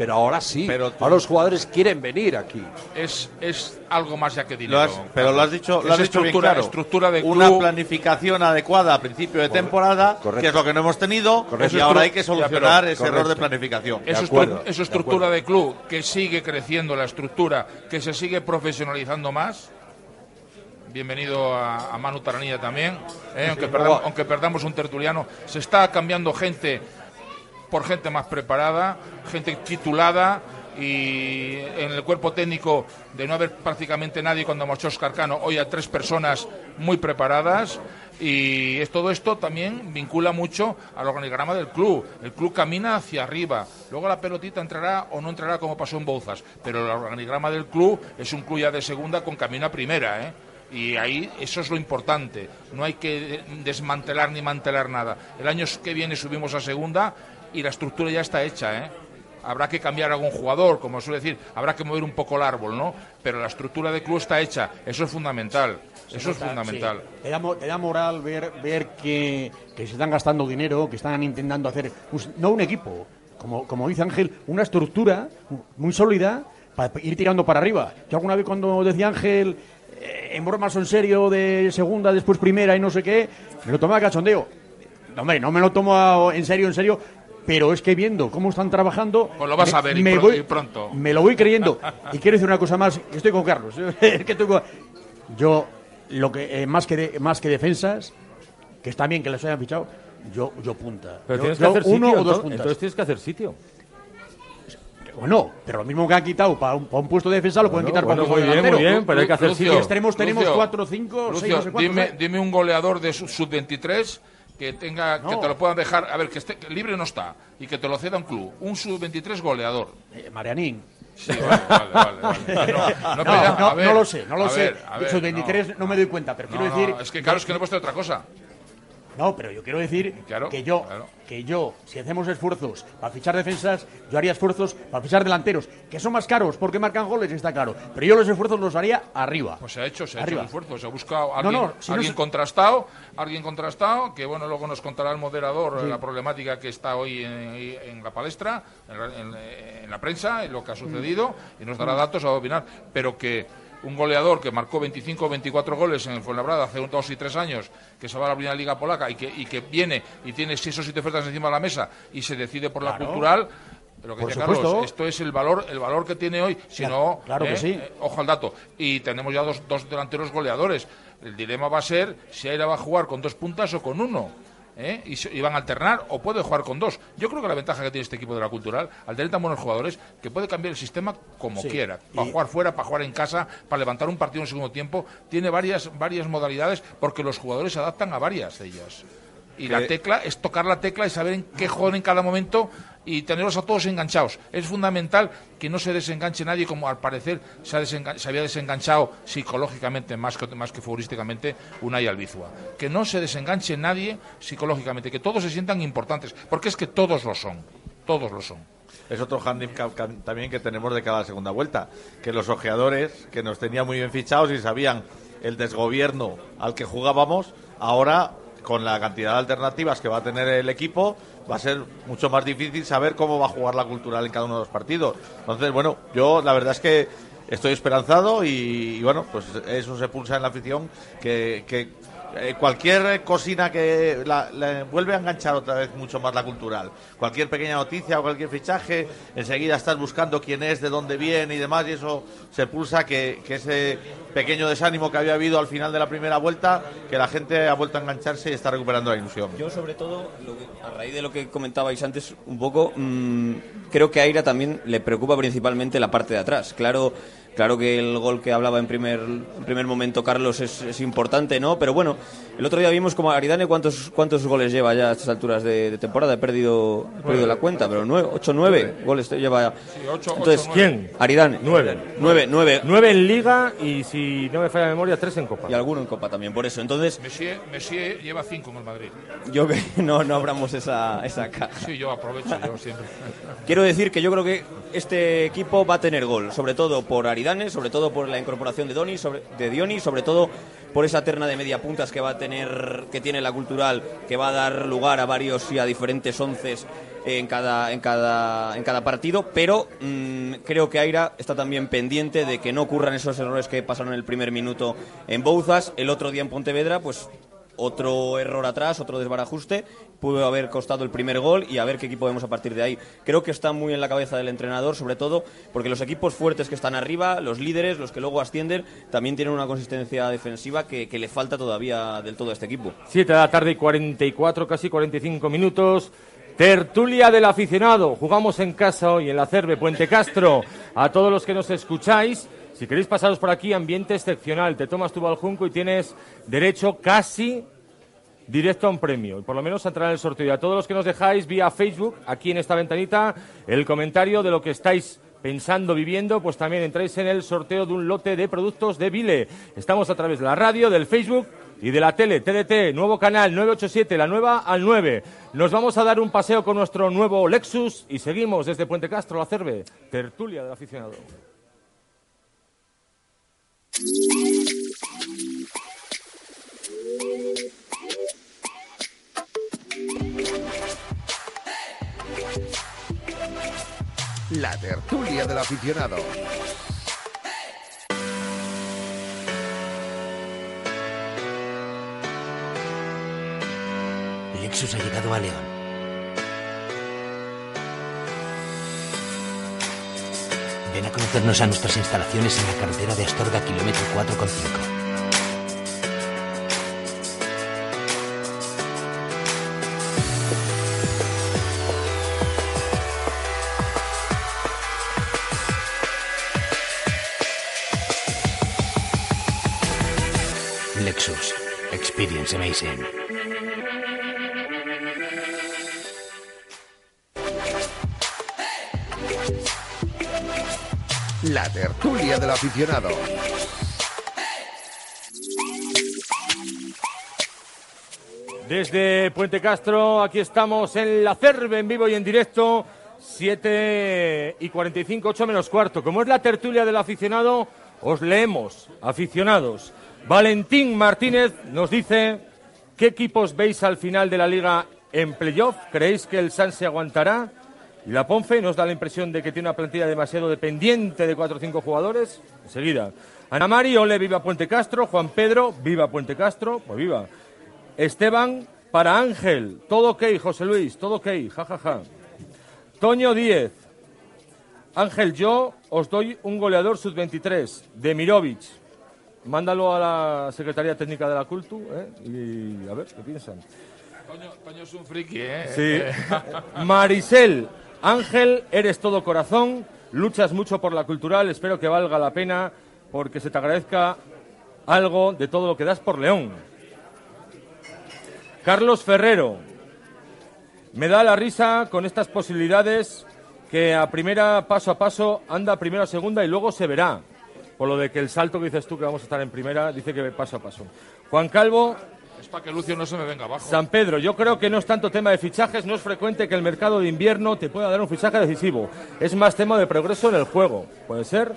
pero ahora sí. Pero tú- ahora los jugadores quieren venir aquí. Es, es algo más ya que Lo dinero. has- pero lo has dicho, lo Es has dicho bien estructura, claro. estructura de Una club. planificación adecuada a principio de temporada, correcto. que es lo que no hemos tenido, Correcto. y ahora hay que Ya, pero- solucionar ese error de planificación. De eso de estructura acuerdo. de club que sigue creciendo la estructura, que se sigue profesionalizando más. Bienvenido a, a Manu Taranilla también, ¿eh? aunque, perdamos, aunque perdamos un tertuliano. Se está cambiando gente por gente más preparada, gente titulada, y en el cuerpo técnico de no haber prácticamente nadie cuando marchó Oscar Cano, hoy a tres personas muy preparadas y todo esto también vincula mucho al organigrama del club. El club camina hacia arriba, luego la pelotita entrará o no entrará como pasó en Bouzas, pero el organigrama del club es un club ya de segunda con camino a primera, ¿eh? Y ahí eso es lo importante. No hay que desmantelar ni mantelar nada. El año que viene subimos a segunda y la estructura ya está hecha, ¿eh? Habrá que cambiar algún jugador, como suele decir, habrá que mover un poco el árbol, ¿no? Pero la estructura del club está hecha, eso es fundamental, eso es fundamental. Sí. Te, da, mo- te da moral ver, ver que, que se están gastando dinero, que están intentando hacer, pues, no un equipo, como, como dice Ángel, una estructura muy sólida para ir tirando para arriba. Yo alguna vez cuando decía Ángel, eh, en bromas o en serio, de segunda, después primera y no sé qué, me lo tomaba cachondeo. No, Hombre, no me lo tomo en serio, en serio, pero es que viendo cómo están trabajando... Pues lo vas me- a ver y me pro- voy- y pronto. Me lo voy creyendo. Y quiero decir una cosa más, estoy con Carlos. es que con- Yo, lo que, eh, más, que de- más que defensas, que está bien que les hayan fichado, yo, yo punta. Pero Yo- tienes que yo hacer uno sitio, o dos entonces- puntas. entonces tienes que hacer sitio. Bueno, pero lo mismo que han quitado para un, para un puesto de defensa lo pueden Bueno, quitar para un puesto de muy bien, pero hay que hacer Lucio, sitio. extremos tenemos Lucio, cuatro, cinco, seis, Lucio, no sé cuántos, dime, ¿eh? dime un goleador de su- sub-23 que tenga que te lo puedan dejar, a ver, que esté que libre no está y que te lo ceda un club. Un sub-23 goleador. Eh, Marianín. Sí, vale, vale, vale, vale. No, No, pero ya, no, a ver, no lo sé, no lo a sé. ver, a ver, Esos 23 no, me doy cuenta, pero quiero decir... es que claro, es que no he puesto otra cosa. No, pero yo quiero decir que yo, que yo, si hacemos esfuerzos para fichar defensas, yo haría esfuerzos para fichar delanteros, que son más caros porque marcan goles, está claro. Pero yo los esfuerzos los haría arriba. Pues se ha hecho, se ha Arriba. hecho el esfuerzo, se ha buscado alguien, no, si no alguien se- contrastado, alguien contrastado, que bueno, luego nos contará el moderador Sí. la problemática que está hoy en, en la palestra, en, la- en- en la prensa, en lo que ha sucedido, y nos dará Mm. datos a opinar, pero que un goleador que marcó 25 o 24 goles en el Fuenlabrada hace dos y tres años, que se va a la primera liga polaca y que, y que viene y tiene seis o siete ofertas encima de la mesa y se decide por la cultural, lo que Por dice supuesto. Carlos, esto es el valor, el valor que tiene hoy, si Claro, no, claro que eh, sí. eh, ojo al dato. Y tenemos ya dos, dos delanteros goleadores. El dilema va a ser si Aira va a jugar con dos puntas o con uno. ¿Eh? Y, van a alternar o puede jugar con dos. Yo creo que la ventaja que tiene este equipo de la cultural, al tener tan buenos jugadores, que puede cambiar el sistema como Sí. quiera. Para Y- jugar fuera, para jugar en casa, para levantar un partido en segundo tiempo. Tiene varias, varias modalidades porque los jugadores se adaptan a varias de ellas. Y la tecla es tocar la tecla y saber en qué juegan en cada momento y tenerlos a todos enganchados. Es fundamental que no se desenganche nadie, como al parecer se, había desenganchado psicológicamente más que, más que futbolísticamente Unai Albizua. Que no se desenganche nadie psicológicamente, que todos se sientan importantes, porque es que todos lo son. Todos lo son. Es otro handicap ca- también que tenemos de cada segunda vuelta, que los ojeadores, que nos tenían muy bien fichados y sabían el desgobierno al que jugábamos, ahora con la cantidad de alternativas que va a tener el equipo, va a ser mucho más difícil saber cómo va a jugar la cultural en cada uno de los partidos. Entonces, bueno, yo la verdad es que estoy esperanzado y, bueno, pues eso se pulsa en la afición, que, que eh, cualquier cosina que la, vuelve a enganchar otra vez mucho más la cultural. Cualquier pequeña noticia o cualquier fichaje, enseguida estás buscando quién es, de dónde viene y demás, y eso se pulsa que, ese pequeño desánimo que había habido al final de la primera vuelta, que la gente ha vuelto a engancharse y está recuperando la ilusión. Yo, sobre todo, a raíz de lo que comentabais antes, un poco, mm, creo que a también le preocupa principalmente la parte de atrás. Claro, claro que el gol que hablaba en primer, primer momento Carlos es importante, ¿no? Pero bueno, el otro día vimos como Aridane cuántos, cuántos goles lleva ya a estas alturas de, de temporada. He perdido, he perdido la cuenta, pero 8 9 goles lleva ya. ocho, Entonces, ocho, ¿Quién? Aridane. Nueve. 9, 9. Nueve en Liga y, si no me falla la memoria, tres en Copa. Y alguno en Copa también, por eso. Entonces, Messi, Messi lleva cinco en el Madrid. yo que no, no abramos esa, esa caja. Sí, yo aprovecho, yo siempre. Quiero decir que yo creo que este equipo va a tener gol, sobre todo por Aridane, sobre todo por la incorporación de Doni, sobre, de Dioni, sobre todo por esa terna de media puntas que va a tener, que tiene la cultural, que va a dar lugar a varios y a diferentes onces en cada, en cada, en cada partido, pero mm, creo que Aira está también pendiente de que no ocurran esos errores que pasaron en el primer minuto en Bouzas, el otro día en Pontevedra, pues otro error atrás, otro desbarajuste, pudo haber costado el primer gol y a ver qué equipo vemos a partir de ahí. Creo que está muy en la cabeza del entrenador, sobre todo porque los equipos fuertes que están arriba, los líderes, los que luego ascienden, también tienen una consistencia defensiva que, le falta todavía del todo a este equipo. 7 de la tarde y 44, casi 45 minutos. Tertulia del aficionado. Jugamos en casa hoy en la Cerve Puente Castro. A todos los que nos escucháis, si queréis pasaros por aquí, ambiente excepcional. Te tomas tu baljunco y tienes derecho casi directo a un premio. Y por lo menos a entrar en el sorteo. Y a todos los que nos dejáis vía Facebook, aquí en esta ventanita, el comentario de lo que estáis pensando, viviendo, pues también entráis en el sorteo de un lote de productos de Vile. Estamos a través de la radio, del Facebook y de la tele, TDT, nuevo canal 987, la nueva al 9. Nos vamos a dar un paseo con nuestro nuevo Lexus y seguimos desde Puente Castro, la Cerve, tertulia del aficionado. La tertulia del aficionado. Lexus ha llegado a León. Ven a conocernos a nuestras instalaciones en la carretera de Astorga, kilómetro 4,5. Aficionado. Desde Puente Castro, aquí estamos en la Cerve, en vivo y en directo, 7 y 45, 8 menos cuarto. Como es la tertulia del aficionado, os leemos, aficionados. Valentín Martínez nos dice, ¿qué equipos veis al final de la liga en playoff? ¿Creéis que el San se aguantará? Y la Ponfe nos da la impresión de que tiene una plantilla demasiado dependiente de cuatro o cinco jugadores. Enseguida. Ana Mari, ole, viva Puente Castro. Juan Pedro, viva Puente Castro. Pues viva. Esteban, para Ángel. Todo ok, José Luis, todo ok. Ja, ja, ja. Toño Díez. Ángel, yo os doy un goleador sub-23 de Mirovic. Mándalo a la Secretaría Técnica de la Cultu ¿eh? y a ver qué piensan. Toño, Toño es un friki, ¿eh? Sí. Marisel, Ángel, eres todo corazón, luchas mucho por la cultural, espero que valga la pena porque se te agradezca algo de todo lo que das por León. Carlos Ferrero, me da la risa con estas posibilidades que a primera, paso a paso, anda primero a segunda y luego se verá. Por lo de que el salto que dices tú que vamos a estar en primera, dice que paso a paso. Juan Calvo, Para que Lucio no se me venga abajo. San Pedro, yo creo que no es tanto tema de fichajes, no es frecuente que el mercado de invierno te pueda dar un fichaje decisivo. Es más tema de progreso en el juego. ¿Puede ser?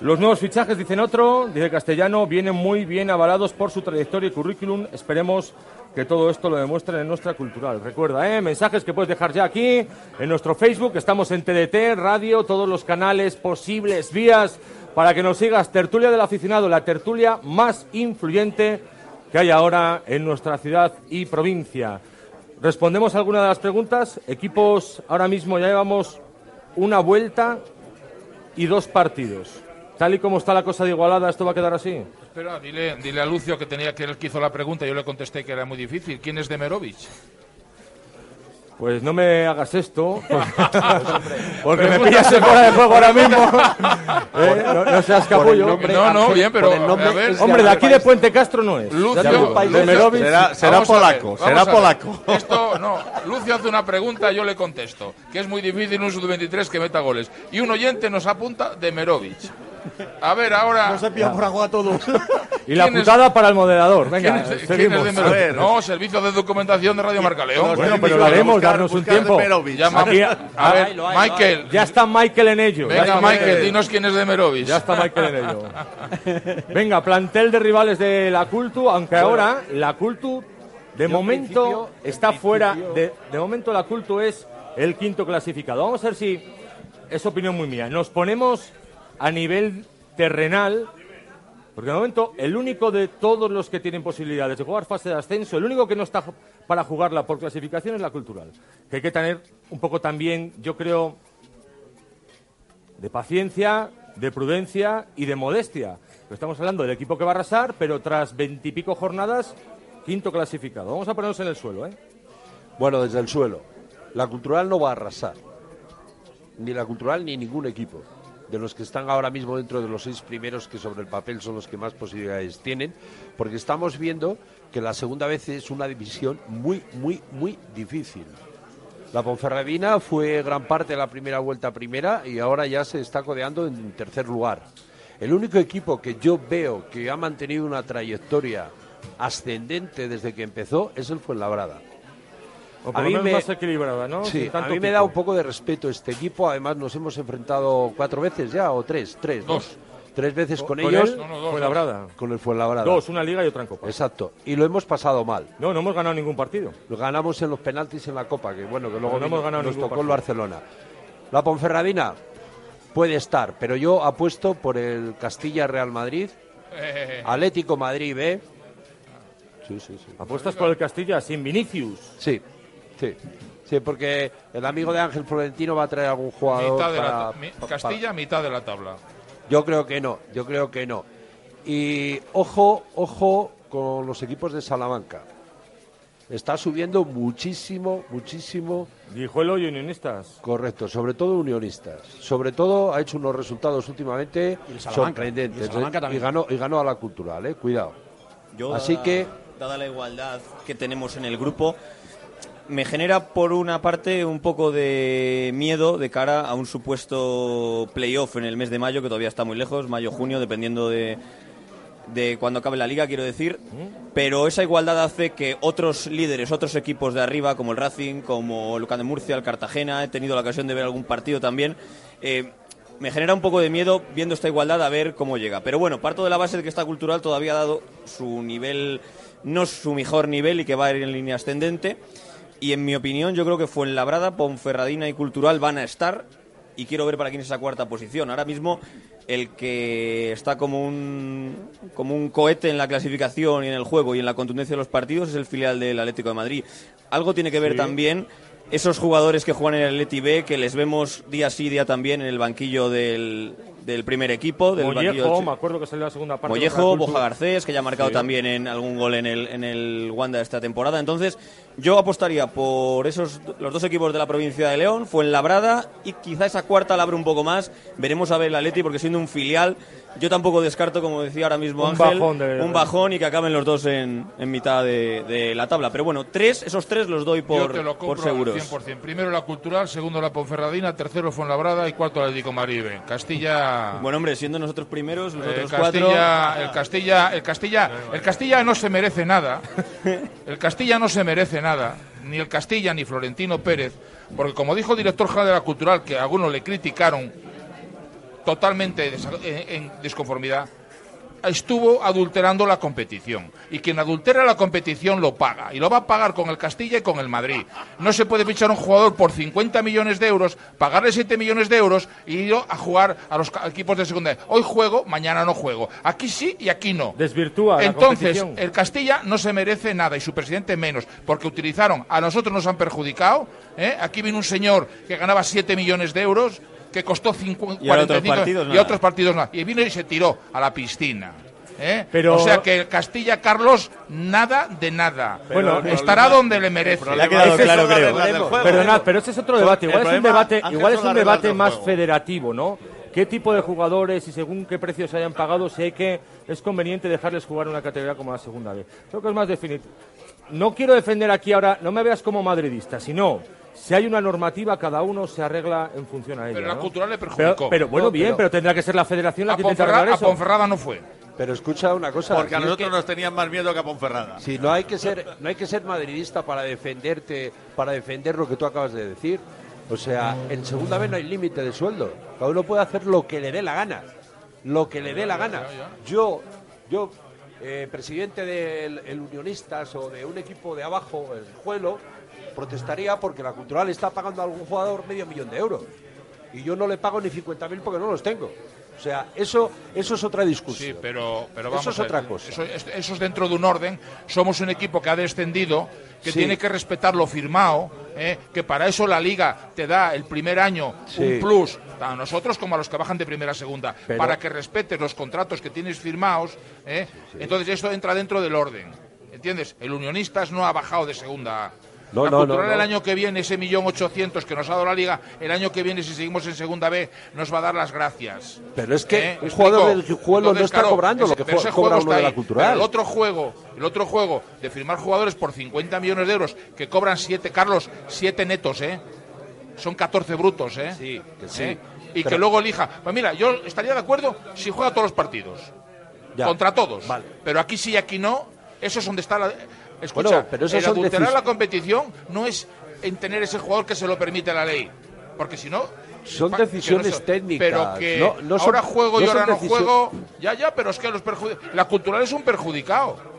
Los nuevos fichajes, dicen otro, dice Castellano, vienen muy bien avalados por su trayectoria y currículum. Esperemos que todo esto lo demuestren en nuestra cultural. Recuerda, ¿eh? mensajes que puedes dejar ya aquí, en nuestro Facebook, estamos en TDT, radio, todos los canales posibles, vías, para que nos sigas. Tertulia del aficionado, la tertulia más influyente que hay ahora en nuestra ciudad y provincia. Respondemos alguna de las preguntas. Equipos, ahora mismo ya llevamos una vuelta y dos partidos. Tal y como está la cosa de igualada, ¿esto va a quedar así? Espera, dile, dile a Lucio que tenía que él que hizo la pregunta. Yo le contesté que era muy difícil. ¿Quién es Demerovic? Pues no me hagas esto, porque me pillas en fuera de juego ahora mismo. Eh, no, no seas capullo. No, no, bien, pero a ver. Hombre, de aquí de Puente Castro no es. Lucio, Demerovic- será- ver, polaco, será polaco. Esto, no, Lucio hace una pregunta, yo le contesto, que es muy difícil un sub-23 que meta goles. Y un oyente nos apunta Demerovic. A ver, ahora... No se pilla por agua a todos. Y la ¿Quién es- putada para el moderador. Venga, ¿Quién es, quién es seguimos. No, servicio de documentación de Radio Marca León. Bueno, pero lo haremos, darnos un tiempo. Llama- Aquí, a ver, Michael. Ya está Michael en ello. Venga, Michael, dinos quién es Demerovic. Ya está Michael en ello. Venga, plantel de rivales de la Cultu, aunque ahora la Cultu de momento está fuera. De, de momento la Cultu es el quinto clasificado. Vamos a ver si es opinión muy mía. Nos ponemos a nivel terrenal. Porque de momento, el único de todos los que tienen posibilidades de jugar fase de ascenso, el único que no está para jugarla por clasificación es la cultural. Que hay que tener un poco también, yo creo, de paciencia, de prudencia y de modestia. Estamos hablando del equipo que va a arrasar, pero tras veintipico jornadas, quinto clasificado. Vamos a ponernos en el suelo, ¿eh? Bueno, desde el suelo. La cultural no va a arrasar. Ni la cultural ni ningún equipo. De los que están ahora mismo dentro de los seis primeros, que sobre el papel son los que más posibilidades tienen, porque estamos viendo que la segunda vez es una división muy, muy, muy difícil. La Ponferradina fue gran parte de la primera vuelta primera y ahora ya se está codeando en tercer lugar. El único equipo que yo veo que ha mantenido una trayectoria ascendente desde que empezó es el Fuenlabrada. O por lo menos más equilibrada, ¿no? Sí, Sin a mí me da un poco de respeto este equipo. Además, nos hemos enfrentado cuatro veces ya, o tres, tres. ¿no? Dos. Tres veces con, ¿Con ellos. él? No, no, dos, Fuenlabrada. Con el Fuenlabrada. Dos, una liga y otra en Copa. Exacto. Y lo hemos pasado mal. No, no hemos ganado ningún partido. Lo ganamos en los penaltis en la Copa, que bueno, que luego no hemos ganado nos tocó el. Barcelona. La Ponferradina puede estar, pero yo apuesto por el Castilla Real Madrid, Eh, Atlético Madrid B. Sí, sí, sí. Apuestas por el Castilla sin Vinicius. Sí, sí. Sí, porque el amigo de Ángel Florentino va a traer algún jugador mitad de la para- mi- Castilla, mitad de la tabla. Yo creo que no, yo creo que no. Y ojo, ojo con los equipos de Salamanca. Está subiendo muchísimo, muchísimo. Guijuelo y Unionistas. Correcto, sobre todo Unionistas. Sobre todo ha hecho unos resultados últimamente Y sorprendentes. y ¿eh? también. y ganó, y ganó a la cultural, eh, cuidado. Yo, Así dada- que Dada la igualdad que tenemos en el grupo, me genera por una parte un poco de miedo de cara a un supuesto playoff en el mes de mayo, que todavía está muy lejos, mayo-junio, dependiendo de, de cuando acabe la liga, quiero decir. Pero esa igualdad hace que otros líderes, otros equipos de arriba, como el Racing, como el Lucan de Murcia, el Cartagena, he tenido la ocasión de ver algún partido también. eh, me genera un poco de miedo viendo esta igualdad a ver cómo llega. Pero bueno, parto de la base de que esta cultural todavía ha dado su nivel, no su mejor nivel y que va a ir en línea ascendente. Y en mi opinión, yo creo que Fuenlabrada, Ponferradina y Cultural van a estar. Y quiero ver para quién es esa cuarta posición. Ahora mismo, el que está como un, como un cohete en la clasificación y en el juego y en la contundencia de los partidos es el filial del Atlético de Madrid. Algo tiene que ver Sí. también esos jugadores que juegan en el Atleti B, que les vemos día sí día también en el banquillo del, del primer equipo. Del Mollejo, me acuerdo que salió la segunda parte. Mollejo, la Boja. Garcés, que ya ha marcado Sí. también en algún gol en el, en el Wanda esta temporada. Entonces, yo apostaría por esos los dos equipos de la provincia de León, Fuenlabrada y quizá esa cuarta la abre un poco más. Veremos a ver el Atleti porque siendo un filial, yo tampoco descarto, como decía ahora mismo Un Ángel, bajón de- un bajón y que acaben los dos en, en mitad de, de la tabla. Pero bueno, tres, esos tres los doy Yo por, te lo por seguros. 100%. Primero la Cultural, segundo la Ponferradina, tercero Fuenlabrada y cuarto Atlético de Madrid. Castilla... Bueno, hombre, siendo nosotros primeros, Castilla, cuatro... el Castilla, el Castilla, el Castilla no se merece nada. El Castilla no se merece nada, ni el Castilla ni Florentino Pérez, porque como dijo el director general de la Cultural, que algunos le criticaron totalmente en, en desconformidad, estuvo adulterando la competición. Y quien adultera la competición lo paga. Y lo va a pagar con el Castilla y con el Madrid. No se puede fichar a un jugador por 50 millones de euros, pagarle 7 millones de euros y ir a jugar a los equipos de segunda. Hoy juego, mañana no juego. Aquí sí y aquí no. Desvirtúa la Entonces, competición. el Castilla no se merece nada y su presidente menos, porque utilizaron, a nosotros nos han perjudicado. ¿eh? Aquí vino un señor que ganaba 7 millones de euros, que costó 50, Y otros 45, partidos y otros partidos nada. Y vino y se tiró a la piscina. ¿eh? Pero- O sea que el Castilla, Carlos, nada de nada. Bueno, estará problema- donde le merece. Le ha quedado es creo. Perdonad, pero ese es otro debate. Igual es un debate, Ángel, igual es un debate más federativo, ¿no? ¿Qué tipo de jugadores y según qué precios hayan pagado, sé que es conveniente dejarles jugar una categoría como la segunda vez? Creo que es más definitivo. No quiero defender aquí ahora, no me veas como madridista, sino si hay una normativa, cada uno se arregla en función a ella. Pero la ¿no? cultural le perjudicó. pero bueno, No, bien, pero- pero tendrá que ser la federación la a, que intente arreglar a eso. Ponferrada no fue. Pero escucha una cosa. Porque a es nosotros que- nos tenían más miedo que a Ponferrada. Si no hay que ser, no hay que ser madridista para defenderte, para defender lo que tú acabas de decir. O sea, en segunda vez no hay límite de sueldo. Cada uno puede hacer lo que le dé la gana. Lo que le dé la gana. Yo, yo, eh, presidente del el Unionistas o de un equipo de abajo, el Juelo, protestaría porque la cultural está pagando a algún jugador medio millón de euros. Y yo no le pago ni 50.000 porque no los tengo. O sea, eso, eso es otra discusión. Sí, pero, pero Eso vamos es a ver, otra cosa. Eso, es- eso es dentro de un orden. Somos un equipo que ha descendido, que Sí. tiene que respetar lo firmado, ¿eh? que para eso la liga te da el primer año Sí. un plus a nosotros como a los que bajan de primera a segunda, Pero- para que respetes los contratos que tienes firmados. ¿eh? Entonces eso entra dentro del orden. ¿Entiendes? El Unionistas no ha bajado de segunda A. No, la no, cultural no, el año que viene, ese millón ochocientos que nos ha dado la liga, el año que viene, si seguimos en segunda B, nos va a dar las gracias. Pero es que ¿Eh? un ¿Me jugador del juego no está claro, cobrando lo ese- que pero fue- ese cobra uno de la cultural. Pero el otro juego, el otro juego de firmar jugadores por 50 millones de euros que cobran siete, Carlos, siete netos, ¿eh? Son 14 brutos, ¿eh? Sí, que sí. Y Pero- que luego elija. Pues mira, yo estaría de acuerdo si juega todos los partidos. Ya. Contra todos. Vale. Pero aquí sí y aquí no. Eso es donde está la. Escucha, Bueno, pero esos el son adulterar la competición no es en tener ese jugador que se lo permite la ley. Porque si no. Son fa- que no decisiones se- técnicas, Pero que no- no son- ahora juego y ahora no juego. Ya, ya, pero es que los La cultural es un perjudicado.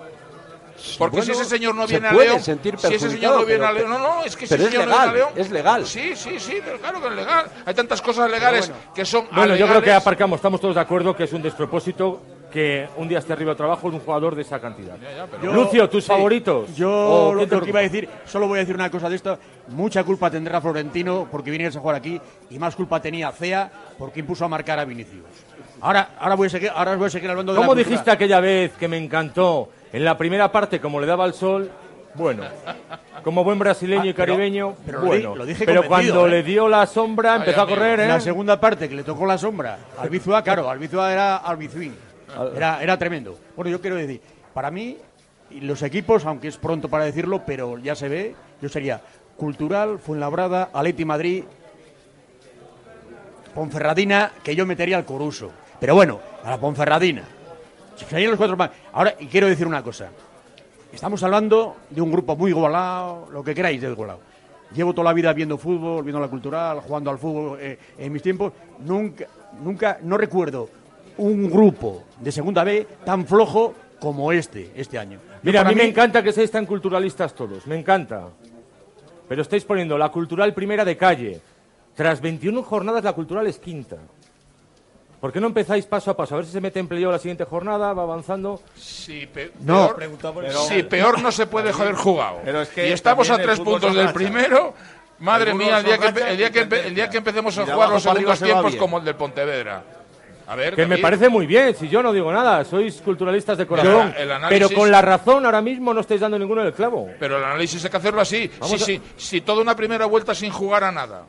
Porque si ese señor no se viene a puede León. sentir Si ese señor no viene a pero- León. No, no, es que si es ese señor no legal, viene a León. es legal. Sí, sí, sí, pero claro que es legal. Hay tantas cosas legales que son. Bueno, yo creo que aparcamos, estamos todos de acuerdo que es un despropósito que un día esté arriba de trabajo un jugador de esa cantidad. Yo- Lucio, ¿tus sí, favoritos? Yo ¿O lo, quién te lo que iba a decir, solo voy a decir una cosa de esto. Mucha culpa tendrá Florentino porque viniese a jugar aquí y más culpa tenía Cea porque impuso a marcar a Vinicius. Ahora, ahora, voy, a seguir, ahora voy a seguir hablando de la ¿Cómo cultura. dijiste aquella vez que me encantó en la primera parte como le daba el sol? Bueno, como buen brasileño y Ah, pero- caribeño, pero bueno. lo dije pero cuando ¿eh? le dio la sombra empezó a correr, En ¿eh? la segunda parte que le tocó la sombra, Albizua, claro, Albizua era Albizuín. Era, era tremendo. Bueno, yo quiero decir, para mí, los equipos, aunque es pronto para decirlo, pero ya se ve, yo sería Cultural, Fuenlabrada, Aleti Madrid, Ponferradina, que yo metería al Coruso. Pero bueno, a la Ponferradina. Serían los cuatro más. Ahora, y quiero decir una cosa. Estamos hablando de un grupo muy igualado, lo que queráis de igualado. Llevo toda la vida viendo fútbol, viendo la cultural, jugando al fútbol eh, en mis tiempos. Nunca, nunca, no recuerdo un grupo de segunda B tan flojo como este, este año. Mira, a mí me encanta que seáis tan culturalistas todos, me encanta. Pero estáis poniendo la cultural primera de calle. Tras 21 jornadas la cultural es quinta. ¿Por qué no empezáis paso a paso? A ver si se mete en playoff la siguiente jornada, va avanzando. Sí, pe- No. peor, sí, peor no se puede haber jugado. Pero es que y estamos a tres puntos del primero. Madre El mía, el día, que, el, día que, empe- tendencia. el día que empecemos a jugar los segundos se tiempos bien. como el del Pontevedra. A ver, Que me parece muy bien, si yo no digo nada, sois culturalistas de corazón. el análisis- Pero con la razón ahora mismo no estáis dando ninguno del clavo. Pero el análisis hay que hacerlo así. A- sí, si toda una primera vuelta sin jugar a nada,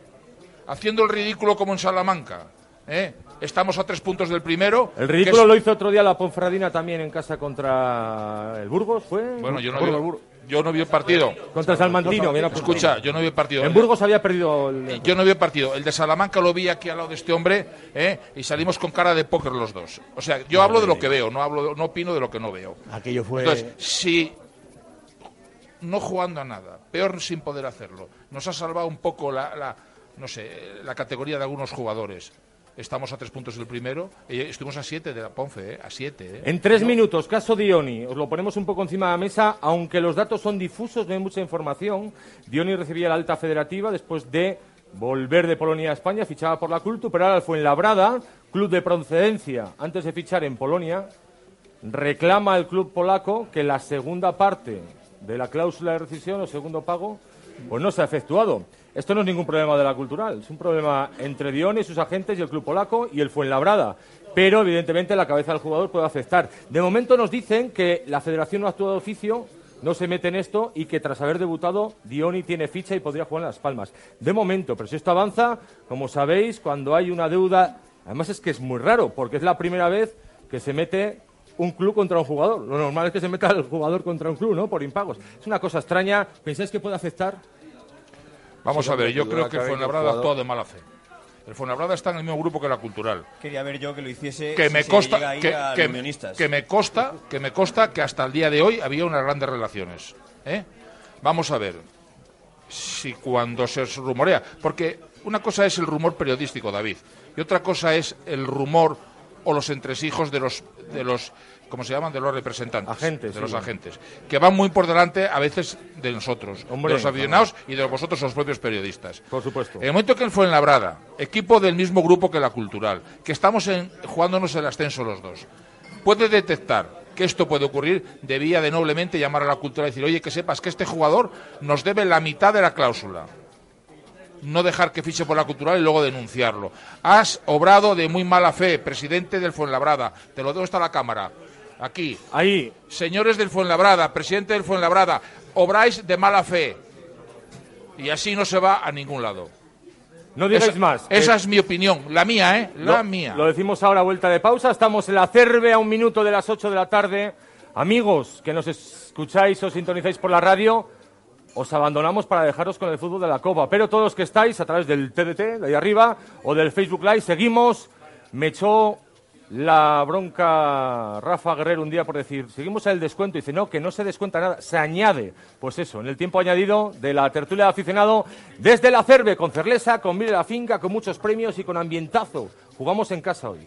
haciendo el ridículo como en Salamanca, ¿eh? estamos a tres puntos del primero. El ridículo es- lo hizo otro día la Ponferradina también en casa contra el Burgos, ¿fue? Bueno, yo no, Burgos, vi, Burgos. Yo no vi el partido. Contra Salmantino, bien apuntado. Escucha, yo no vi el partido. En Burgos había perdido el... Yo no vi el partido. El de Salamanca lo vi aquí al lado de este hombre ¿eh? y salimos con cara de póker los dos. O sea, yo hablo de lo que veo, no hablo, no opino de lo que no veo. Aquello fue. Entonces, si no jugando a nada, peor sin poder hacerlo, nos ha salvado un poco la, la- no sé, la categoría de algunos jugadores. Estamos a tres puntos del primero, y estuvimos a siete de la Ponce, ¿eh? a siete. ¿eh? En tres minutos, caso Dioni, os lo ponemos un poco encima de la mesa, aunque los datos son difusos, no hay mucha información. Dioni recibía la alta federativa después de volver de Polonia a España, fichaba por la Cultu, pero ahora fue en Labrada, club de procedencia, antes de fichar en Polonia, reclama el club polaco que la segunda parte de la cláusula de rescisión o segundo pago pues no se ha efectuado. Esto no es ningún problema de la cultural, es un problema entre Dione, sus agentes y el club polaco y el Fuenlabrada. Pero evidentemente la cabeza del jugador puede afectar. De momento nos dicen que la federación no actuado de oficio, no se mete en esto y que tras haber debutado Dioni tiene ficha y podría jugar en Las Palmas. De momento, pero si esto avanza, como sabéis, cuando hay una deuda, además es que es muy raro, porque es la primera vez que se mete un club contra un jugador. Lo normal es que se meta el jugador contra un club, ¿no? Por impagos. Es una cosa extraña. ¿Pensáis que puede afectar? Vamos Sí, a ver, yo creo que que el Fuenlabrada jugador- actuó de mala fe. El Fuenlabrada está en el mismo grupo que la Cultural. Quería ver yo que lo hiciese. que si me se consta llega a ir que, a que- me consta que me consta que hasta el día de hoy había unas grandes relaciones ¿eh? vamos a ver si cuando se rumorea porque una cosa es el rumor periodístico David y otra cosa es el rumor o los entresijos de los de los ¿cómo se llaman? de los representantes Agentes, de los agentes que van muy por delante a veces de nosotros Hombre, de los aficionados y de vosotros los propios periodistas Por supuesto. en el momento que él fue en Labrada, equipo del mismo grupo que la Cultural, que estamos en, jugándonos el ascenso los dos, puede detectar que esto puede ocurrir, debía de noblemente llamar a la Cultural y decir, oye, que sepas que este jugador nos debe la mitad de la cláusula. No dejar que fiche por la Cultural y luego denunciarlo. Has obrado de muy mala fe, presidente del Fuenlabrada. Te lo dejo hasta la cámara. Aquí. Ahí. Señores del Fuenlabrada, presidente del Fuenlabrada, obráis de mala fe y así no se va a ningún lado. No digáis Esa- más. Esa Eh, es mi opinión, la mía, ¿eh? La lo, mía. Lo decimos ahora a vuelta de pausa. Estamos en la Cerve a un minuto de las 8 de la tarde. Amigos que nos escucháis o sintonizáis por la radio, os abandonamos para dejaros con el fútbol de la Copa. Pero todos los que estáis a través del TDT, de ahí arriba, o del Facebook Live, seguimos. Me echó la bronca Rafa Guerrero un día por decir, seguimos el descuento. Y dice, no, que no se descuenta nada, se añade. Pues eso, en el tiempo añadido de la tertulia de aficionado, desde la Cerve, con Cerlesa, con Mire la Finca, con muchos premios y con ambientazo. Jugamos en casa hoy.